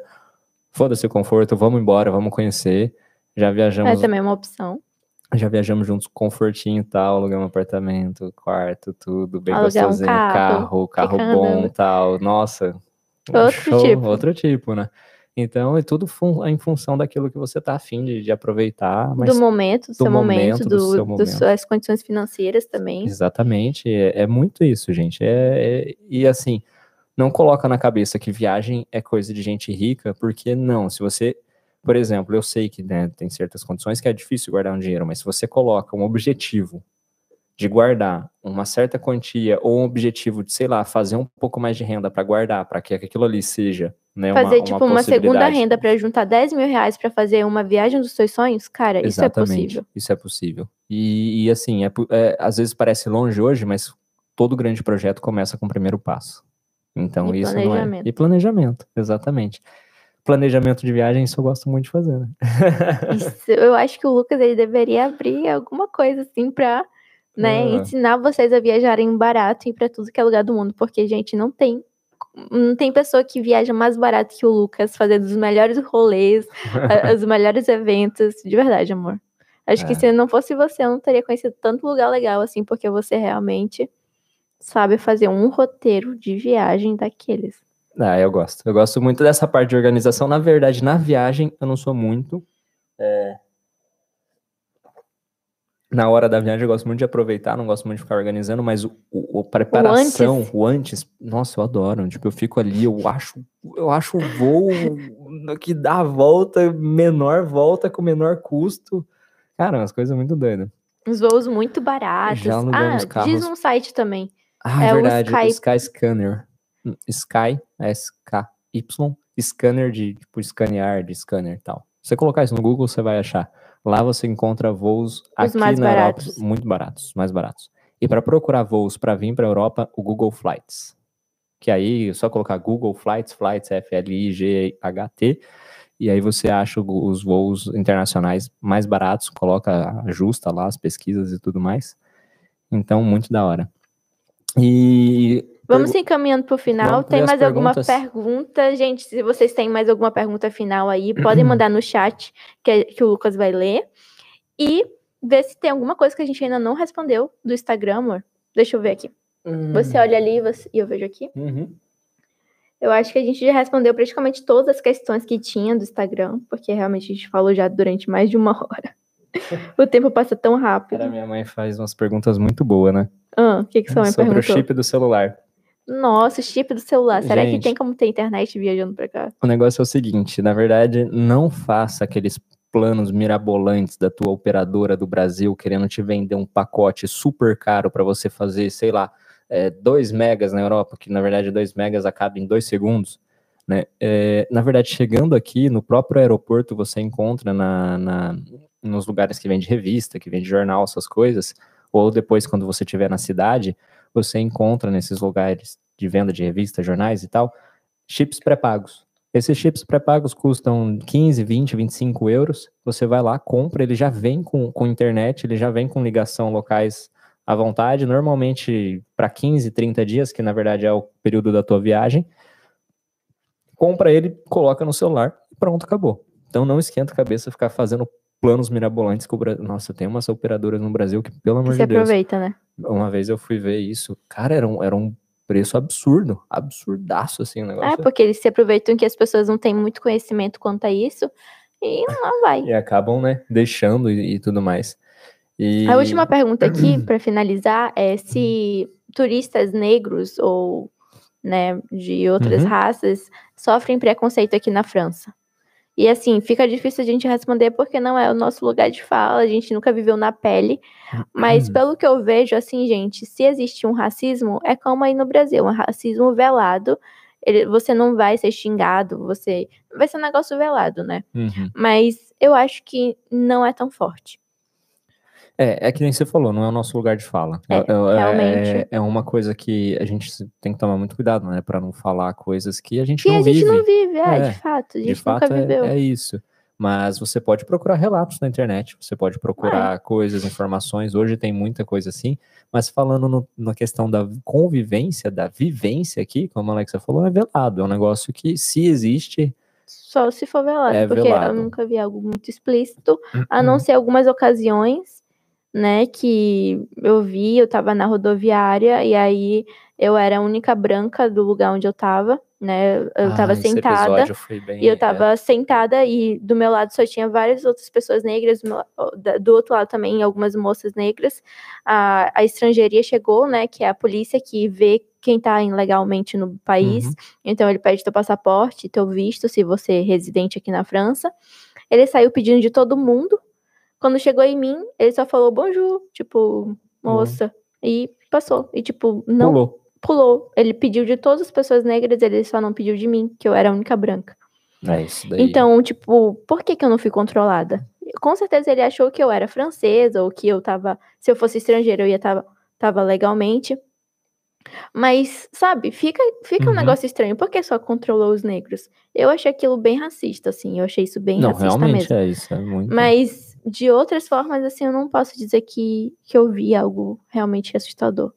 Foda-se o conforto, vamos embora, vamos conhecer. Já viajamos Essa também é uma opção. Já viajamos juntos, confortinho e tal, alugamos um apartamento, quarto, tudo, bem Alugar um gostosinho, carro, carro, carro ficar bom andando. tal. Nossa, um Outro tipo. outro tipo, né? Então, é tudo fun- em função daquilo que você tá afim de, de aproveitar, do momento, do, seu momento, do, do seu das momento. suas condições financeiras também. exatamente, é, é muito isso, gente. É, é- e assim, não coloca na cabeça que viagem é coisa de gente rica, porque não, se você, por exemplo, eu sei que né, tem certas condições que é difícil guardar um dinheiro, mas se você coloca um objetivo de guardar uma certa quantia ou um objetivo de, sei lá, fazer um pouco mais de renda para guardar, para que aquilo ali seja, né, Fazer, uma, tipo, uma segunda possibilidade. renda pra juntar 10 mil reais pra fazer uma viagem dos seus sonhos, cara, isso é Exatamente, possível. Isso é possível. E, e, assim, é, é, às vezes parece longe hoje, mas todo grande projeto começa com o primeiro passo. Então, E isso não é. planejamento. E planejamento, exatamente. Planejamento de viagem, isso eu gosto muito de fazer, né? Isso, eu acho que o Lucas ele deveria abrir alguma coisa assim pra né, Ah. ensinar vocês a viajarem barato e ir pra tudo que é lugar do mundo, porque gente não tem não tem pessoa que viaja mais barato que o Lucas, fazendo os melhores rolês, os melhores eventos, de verdade, amor. Acho que É. se não fosse você, eu não teria conhecido tanto lugar legal assim, porque você realmente sabe fazer um roteiro de viagem daqueles. Ah, eu gosto. Eu gosto muito dessa parte de organização. Na verdade, na viagem, eu não sou muito. é, Na hora da viagem, eu gosto muito de aproveitar, não gosto muito de ficar organizando, mas o, o- a preparação, antes. o antes, nossa, eu adoro. Tipo, eu fico ali, eu acho, eu acho o voo que dá a volta, menor volta com menor custo. Cara, umas coisas muito doidas. Uns voos muito baratos. Já Ah, alugamos diz carros- um site também. Ah, É é verdade, o Sky- Sky Scanner. Hum, Sky, S-K-Y, scanner de, tipo, escanear, de scanner e tal. Se você colocar isso no Google, você vai achar. Lá você encontra voos aqui mais na baratos. Europa, muito baratos, mais baratos. E para procurar voos para vir para a Europa, o Google Flights, que aí é só colocar Google Flights, Flights, F-L-I-G-H-T, e aí você acha os voos internacionais mais baratos, coloca, ajusta lá as pesquisas e tudo mais. Então, muito da hora. E Vamos se encaminhando para o final. Tem mais alguma pergunta? Gente, se vocês têm mais alguma pergunta final aí, podem mandar no chat que, que o Lucas vai ler. E ver se tem alguma coisa que a gente ainda não respondeu do Instagram, amor. Deixa eu ver aqui. Hum. Você olha ali você, e eu vejo aqui. Uhum. Eu acho que a gente já respondeu praticamente todas as questões que tinha do Instagram, porque realmente a gente falou já durante mais de uma hora. o tempo passa tão rápido. Cara, minha mãe faz umas perguntas muito boas, né? Ah, o que, que sua mãe Sobre perguntou? o chip do celular. Nossa, chip do celular. Será Gente, que tem como ter internet viajando pra cá? O negócio é o seguinte, na verdade, não faça aqueles planos mirabolantes da tua operadora do Brasil querendo te vender um pacote super caro para você fazer, sei lá, 2 é, megas na Europa, que na verdade 2 megas acaba em 2 segundos. Né? É, na verdade, chegando aqui no próprio aeroporto, você encontra na, na, nos lugares que vende revista, que vende jornal, essas coisas, ou depois, quando você estiver na cidade, você encontra nesses lugares de venda de revista, jornais e tal, chips pré-pagos. Esses chips pré-pagos custam 15, 20, 25 euros. Você vai lá, compra, ele já vem com, com internet, ele já vem com ligação locais à vontade, normalmente para 15, 30 dias, que na verdade é o período da tua viagem. Compra ele, coloca no celular pronto, acabou. Então não esquenta a cabeça ficar fazendo planos mirabolantes que o Brasil. Nossa, tem umas operadoras no Brasil que, pelo amor Você de Deus. aproveita, né? Uma vez eu fui ver isso. Cara, era um, era um preço absurdo. Absurdaço, assim, o negócio. É, porque eles se aproveitam que as pessoas não têm muito conhecimento quanto a isso e não vai. E acabam, né, deixando e, e tudo mais. E... A última pergunta aqui, para finalizar, é se turistas negros ou né, de outras Uhum. raças sofrem preconceito aqui na França. E assim, fica difícil a gente responder porque não é o nosso lugar de fala, a gente nunca viveu na pele. Mas Uhum. pelo que eu vejo, assim, gente, se existe um racismo, é como aí no Brasil, um racismo velado. Ele- você não vai ser xingado, você vai ser um negócio velado, né? Uhum. Mas eu acho que não é tão forte. É, é que nem você falou, não é o nosso lugar de fala. É, realmente. É, é uma coisa que a gente tem que tomar muito cuidado, né? Pra não falar coisas que a gente Que não a gente vive. não vive, é, É, de fato, a De gente fato, nunca viveu. é, é isso. Mas você pode procurar relatos na internet, você pode É. procurar coisas, informações. Hoje tem muita coisa assim. Mas falando no- na questão da convivência, da vivência aqui, como a Alexa falou, é velado. É um negócio que, se existe, Só se for velado, É porque velado. eu nunca vi algo muito explícito, a não ser algumas ocasiões, né, que eu vi, eu tava na rodoviária e aí eu era a única branca do lugar onde eu tava, né, eu tava Ah, esse sentada bem, e eu é, tava sentada e do meu lado só tinha várias outras pessoas negras, do, meu- da- do outro lado também algumas moças negras. A, a estrangeiria chegou, né, que é a polícia que vê quem tá ilegalmente no país. Uhum. Então ele pede teu passaporte, teu visto, se você é residente aqui na França. Ele saiu pedindo de todo mundo. Quando chegou em mim, ele só falou bonjour, tipo, moça, e passou. E tipo, não pulou. pulou. Ele pediu de todas as pessoas negras, ele só não pediu de mim, que eu era a única branca. É isso daí. Então, tipo, por que, que eu não fui controlada? Com certeza ele achou que eu era francesa, ou que eu tava. Se eu fosse estrangeira, eu ia tava, tava legalmente. Mas, sabe, fica, fica um Uhum. negócio estranho. Por que só controlou os negros? Eu achei aquilo bem racista, assim. Eu achei isso bem não, racista realmente mesmo. é isso. É muito. Mas, de outras formas, assim, eu não posso dizer que, que eu vi algo realmente assustador.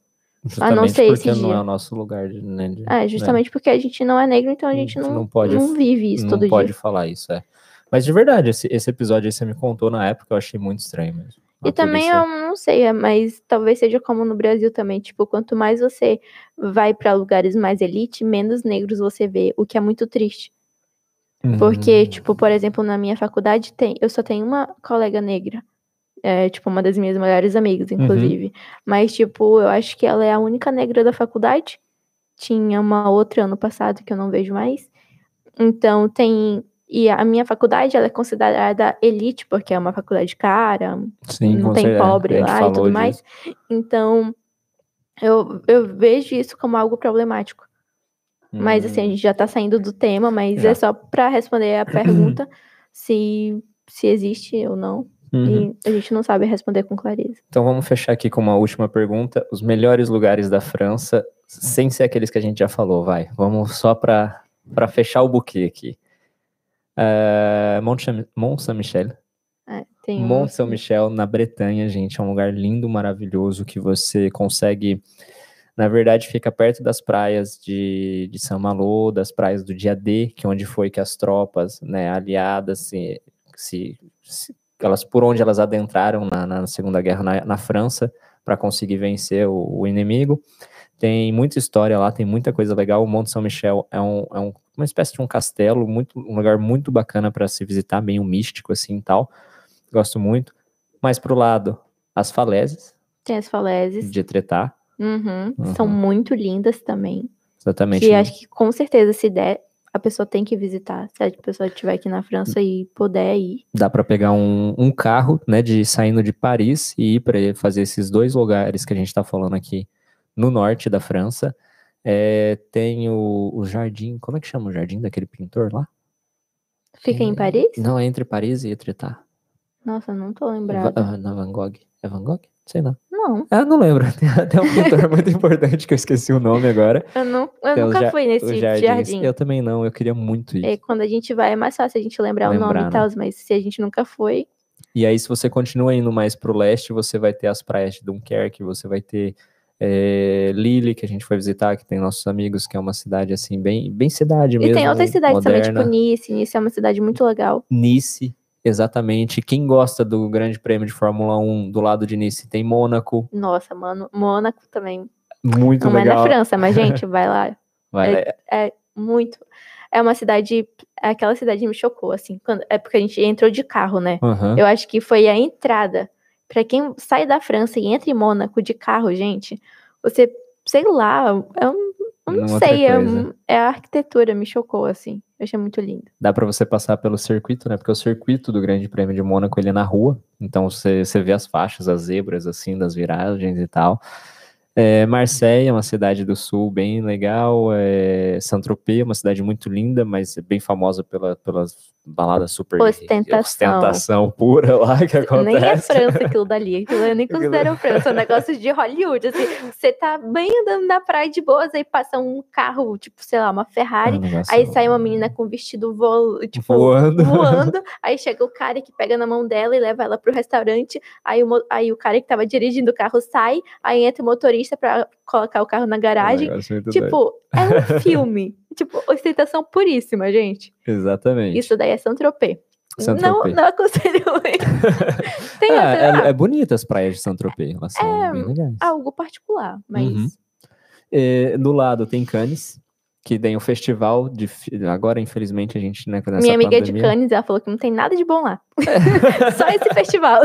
a não Justamente ser esse porque não é dia. o nosso lugar de. Né, de- É, justamente porque a gente não é negro, então a A gente não, não pode- não vive isso não todo pode dia. falar isso, é. Mas de verdade, esse, esse episódio aí você me contou na época, eu achei muito estranho mesmo. E também eu não sei, é, mas talvez seja como no Brasil também. Tipo, quanto mais você vai pra lugares mais elite, menos negros você vê, o que é muito triste. Porque, Hum, tipo, por exemplo, na minha faculdade tem, eu só tenho uma colega negra. É, tipo, uma das minhas melhores amigas, Uhum. inclusive. Mas, tipo, eu acho que ela é a única negra da faculdade. Tinha uma outra ano passado que eu não vejo mais. Então, tem. E a minha faculdade, ela é considerada elite, porque é uma faculdade cara, sim, não tem pobre gente lá e tudo disso. mais. Então, eu, eu vejo isso como algo problemático. Mas assim, a Hum, gente já tá saindo do tema, mas Já. é só pra responder a pergunta se, se existe ou não. Uhum. E a gente não sabe responder com clareza. Então vamos fechar aqui com uma última pergunta. Os melhores lugares da França, sem ser aqueles que a gente já falou, vai. Vamos só para fechar o buquê aqui. Uh, Mont, Saint-Michel. É, um- Mont Saint-Michel, na Bretanha, gente, é um lugar lindo, maravilhoso, que você consegue. Na verdade, fica perto das praias de, de Saint-Malo, das praias do dia D, que é onde foi que as tropas né, aliadas, se, se, se- elas, por onde elas adentraram na, na Segunda Guerra na, na França, para conseguir vencer o, o inimigo. Tem muita história lá, tem muita coisa legal. O Monte Saint-Michel é, um, é um- uma espécie de um castelo, muito, um lugar muito bacana para se visitar, meio místico assim e tal. Gosto muito. Mais pro lado, as falésias Tem as falésias. de Etretat, Uhum, São Uhum. muito lindas também. exatamente. Que acho que com certeza, se der, a pessoa tem que visitar. Se a pessoa estiver aqui na França e puder ir. Dá para pegar um, um carro, né, de saindo de Paris e ir para fazer esses dois lugares que a gente está falando aqui no norte da França. É, tem o, o jardim, como é que chama o jardim daquele pintor lá? Fica em É, Paris? Não, é entre Paris e Etretat. Nossa, não tô lembrada. ah, na Van Gogh. É Van Gogh? Sei não. Não, Ah, não lembro. Tem até um pintor muito importante que eu esqueci o nome agora. eu, não, eu os nunca fui nesse jardim. Eu também não, eu queria muito ir. É, quando a gente vai é mais fácil a gente lembrar, o nome Lembrar, e né? tal, mas se a gente nunca foi, E aí, se você continua indo mais pro leste, você vai ter as praias de Dunkerque, você vai ter é, Lille, que a gente foi visitar, que tem nossos amigos, que é uma cidade assim, bem, bem cidade E mesmo. tem outras cidades também, moderna. tipo Nice. Nice é uma cidade muito legal. Nice, exatamente. Quem gosta do Grande Prêmio de Fórmula 1 do lado de Nice tem Mônaco, Nossa, mano, Mônaco também. muito não legal. é na França, mas, gente, vai lá. Vai, É- É muito. É uma cidade. Aquela cidade me chocou, assim. Quando, é porque a gente entrou de carro, né? Aham. Eu acho que foi a entrada. Pra quem sai da França e entra em Mônaco de carro, gente, você, sei lá, é um. Não sei, é, é a arquitetura, me chocou, assim. Eu achei muito lindo. Dá pra você passar pelo circuito, né? Porque o circuito do Grande Prêmio de Mônaco ele é na rua, então você, você vê as faixas, as zebras assim das viragens e tal. É, Marseille é uma cidade do sul bem legal. É, Saint-Tropez é uma cidade muito linda, mas é bem famosa pela, pelas baladas super Ostentação. ostentação pura lá que acontece. Nem é França aquilo dali. Aquilo eu nem considero França. É um negócio de Hollywood. Assim, você tá bem andando na praia de boas, aí passa um carro, tipo, sei lá, uma Ferrari. Negócio Aí sai uma menina com vestido vo... tipo, voando. voando, aí chega o cara que pega na mão dela e leva ela pro restaurante, aí o, aí o cara que tava dirigindo o carro sai, aí entra o motorista pra colocar o carro na É um garagem. tipo, é um filme. tipo, ostentação puríssima, gente. Exatamente. Isso daí é Saint-Tropez. Não, Saint-Tropez. não aconselho muito. Tem Ah, é, é bonita as praias de Saint-Tropez, elas são É, bem legais. algo particular, mas Uhum. É, do lado tem Cannes, que tem o festival de. Agora, infelizmente, a gente, né, minha amiga é de pandemia- Cannes, ela falou que não tem nada de bom lá. só esse festival.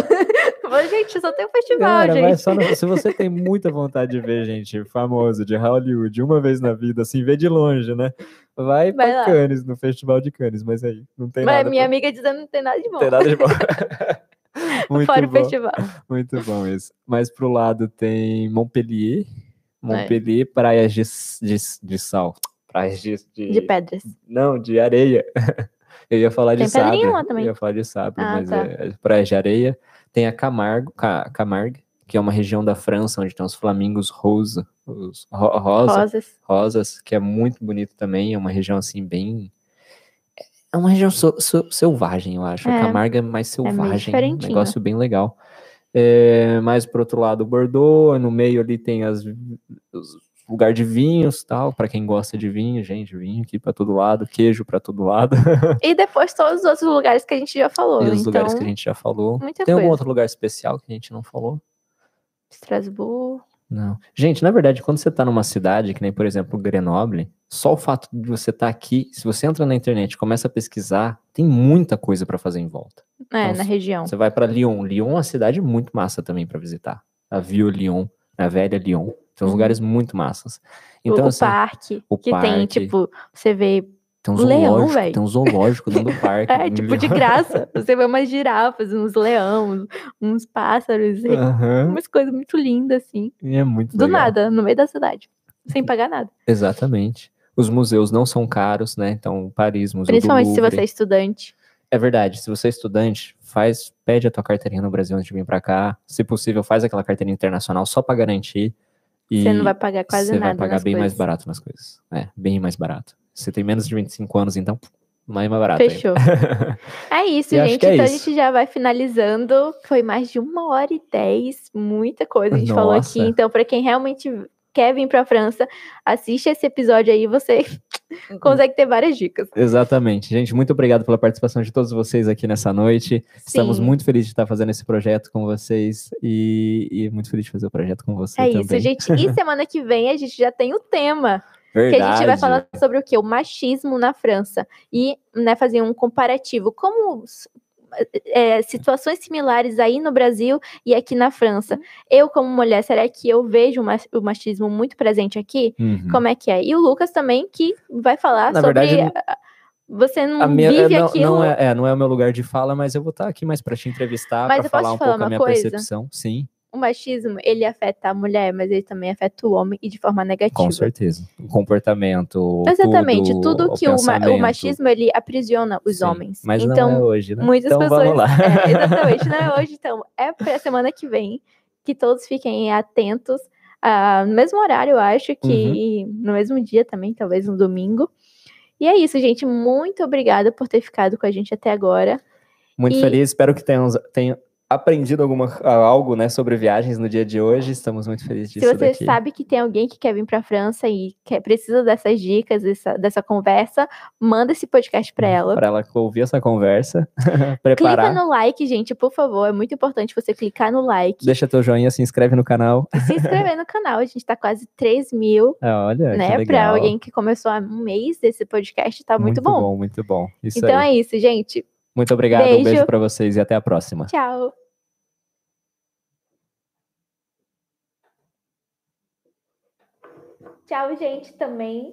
Falei, gente, só tem um festival, Cara, gente. só no- se você tem muita vontade de ver gente famoso de Hollywood uma vez na vida, assim, vê de longe, né? Vai, Vai pra lá. Cannes, no festival de Cannes, mas aí não tem Mas nada. minha pra- amiga dizendo que não tem nada de bom. não tem nada de bom. muito Fora o bom. festival. Muito bom isso. Mais pro lado tem Montpellier. É. Montpellier, praias de, de, de sal. Praias de, de, De pedras. Não, de areia. Eu ia falar de sabre. também. Eu ia falar de sabre, Ah, mas tá. é, é praia de areia. Tem a Camargo, Ca- Camargue, que é uma região da França onde tem os flamingos rosa, os ro- rosa, Rosas. rosas, que é muito bonito também. É uma região assim bem. É uma região so- so- selvagem, eu acho. É. A Camargo é mais selvagem. um diferentinho. negócio bem legal. É, mais pro outro lado, Bordeaux. No meio ali tem as, os lugar de vinhos tal. Para quem gosta de vinho, gente, vinho aqui para todo lado, queijo para todo lado. E depois todos os outros lugares que a gente já falou. e os então, lugares que a gente já falou. Tem algum coisa. outro lugar especial que a gente não falou? Estrasburgo. Não. Gente, na verdade, quando você tá numa cidade, que nem, por exemplo, Grenoble, só o fato de você estar aqui, se você entra na internet e começa a pesquisar, tem muita coisa para fazer em volta. É, Nossa, na região. Você vai para Lyon. Lyon é uma cidade muito massa também para visitar. A Vieux Lyon, a velha Lyon. Tem uns Uhum. lugares muito massas. Então, o assim, parque, o que tem, parque. tipo, você vê. tem um leão, velho. tem um zoológico dentro do parque. É, tipo, de graça. Você vê umas girafas, uns leões, uns pássaros, Aham, umas coisas muito lindas, assim. e é muito Do legal. nada, no meio da cidade. Sem pagar nada. Exatamente. Os museus não são caros, né? Então, Paris, Museu Principalmente se você é estudante. é verdade, se você é estudante, faz, pede a tua carteirinha no Brasil antes de vir para cá. Se possível, faz aquela carteirinha internacional só para garantir. E Você não vai pagar quase você nada. vai pagar bem mais coisas. barato nas coisas. É, bem mais barato. Você tem menos de 25 anos, então, mais mais barato. Fechou. É isso, E gente. é então a isso. gente já vai finalizando. Foi mais de uma hora e dez. Muita coisa a gente falou aqui. Nossa. Então, para quem realmente quer vir para a França, assiste esse episódio aí. Você consegue ter várias dicas. Exatamente. Gente, muito obrigado pela participação de todos vocês aqui nessa noite. Estamos Sim. muito felizes de estar fazendo esse projeto com vocês e, e muito feliz de fazer o projeto com você É também. isso, gente. E semana que vem a gente já tem o tema. Verdade. Que a gente vai falar sobre o que? O machismo na França. E né, fazer um comparativo. Como é, situações similares aí no Brasil e aqui na França. Eu, como mulher, será que eu vejo o ma- o machismo muito presente aqui? Uhum. Como é que é? E o Lucas também, que vai falar Na sobre. verdade, a- Você não minha, vive é, não, aquilo. não é, é, não é o meu lugar de fala, mas eu vou estar aqui mais para te entrevistar, para falar um falar pouco a minha coisa? percepção. Sim, O machismo, ele afeta a mulher, mas ele também afeta o homem e de forma negativa. com certeza. O comportamento. Exatamente, tudo, o que o, ma- o machismo ele aprisiona os Sim, homens. Mas então, não é hoje, né? muitas então pessoas. vamos lá. É, exatamente, não é hoje, então. É pra semana que vem. Que todos fiquem atentos. ah, no mesmo horário, eu acho que Uhum. no mesmo dia também, talvez no domingo. E é isso, gente. Muito obrigada por ter ficado com a gente até agora. Muito E- feliz, espero que tenham, tenham aprendido alguma, algo né, sobre viagens no dia de hoje. Estamos muito felizes disso Se você daqui. sabe que tem alguém que quer vir para a França e quer, precisa dessas dicas, dessa, dessa conversa, manda esse podcast para ela. Para ela ouvir essa conversa, Clica preparar. no like, gente, por favor. É muito importante você clicar no like. Deixa teu joinha, se inscreve no canal. se inscrever no canal. A gente tá quase 3 mil, É, olha, né? Pra legal. alguém que começou há um mês desse podcast, tá muito, bom. Muito bom. Isso Então aí. é isso, gente. Muito obrigado, um beijo. beijo para vocês e até a próxima. Tchau. Tchau, gente, também.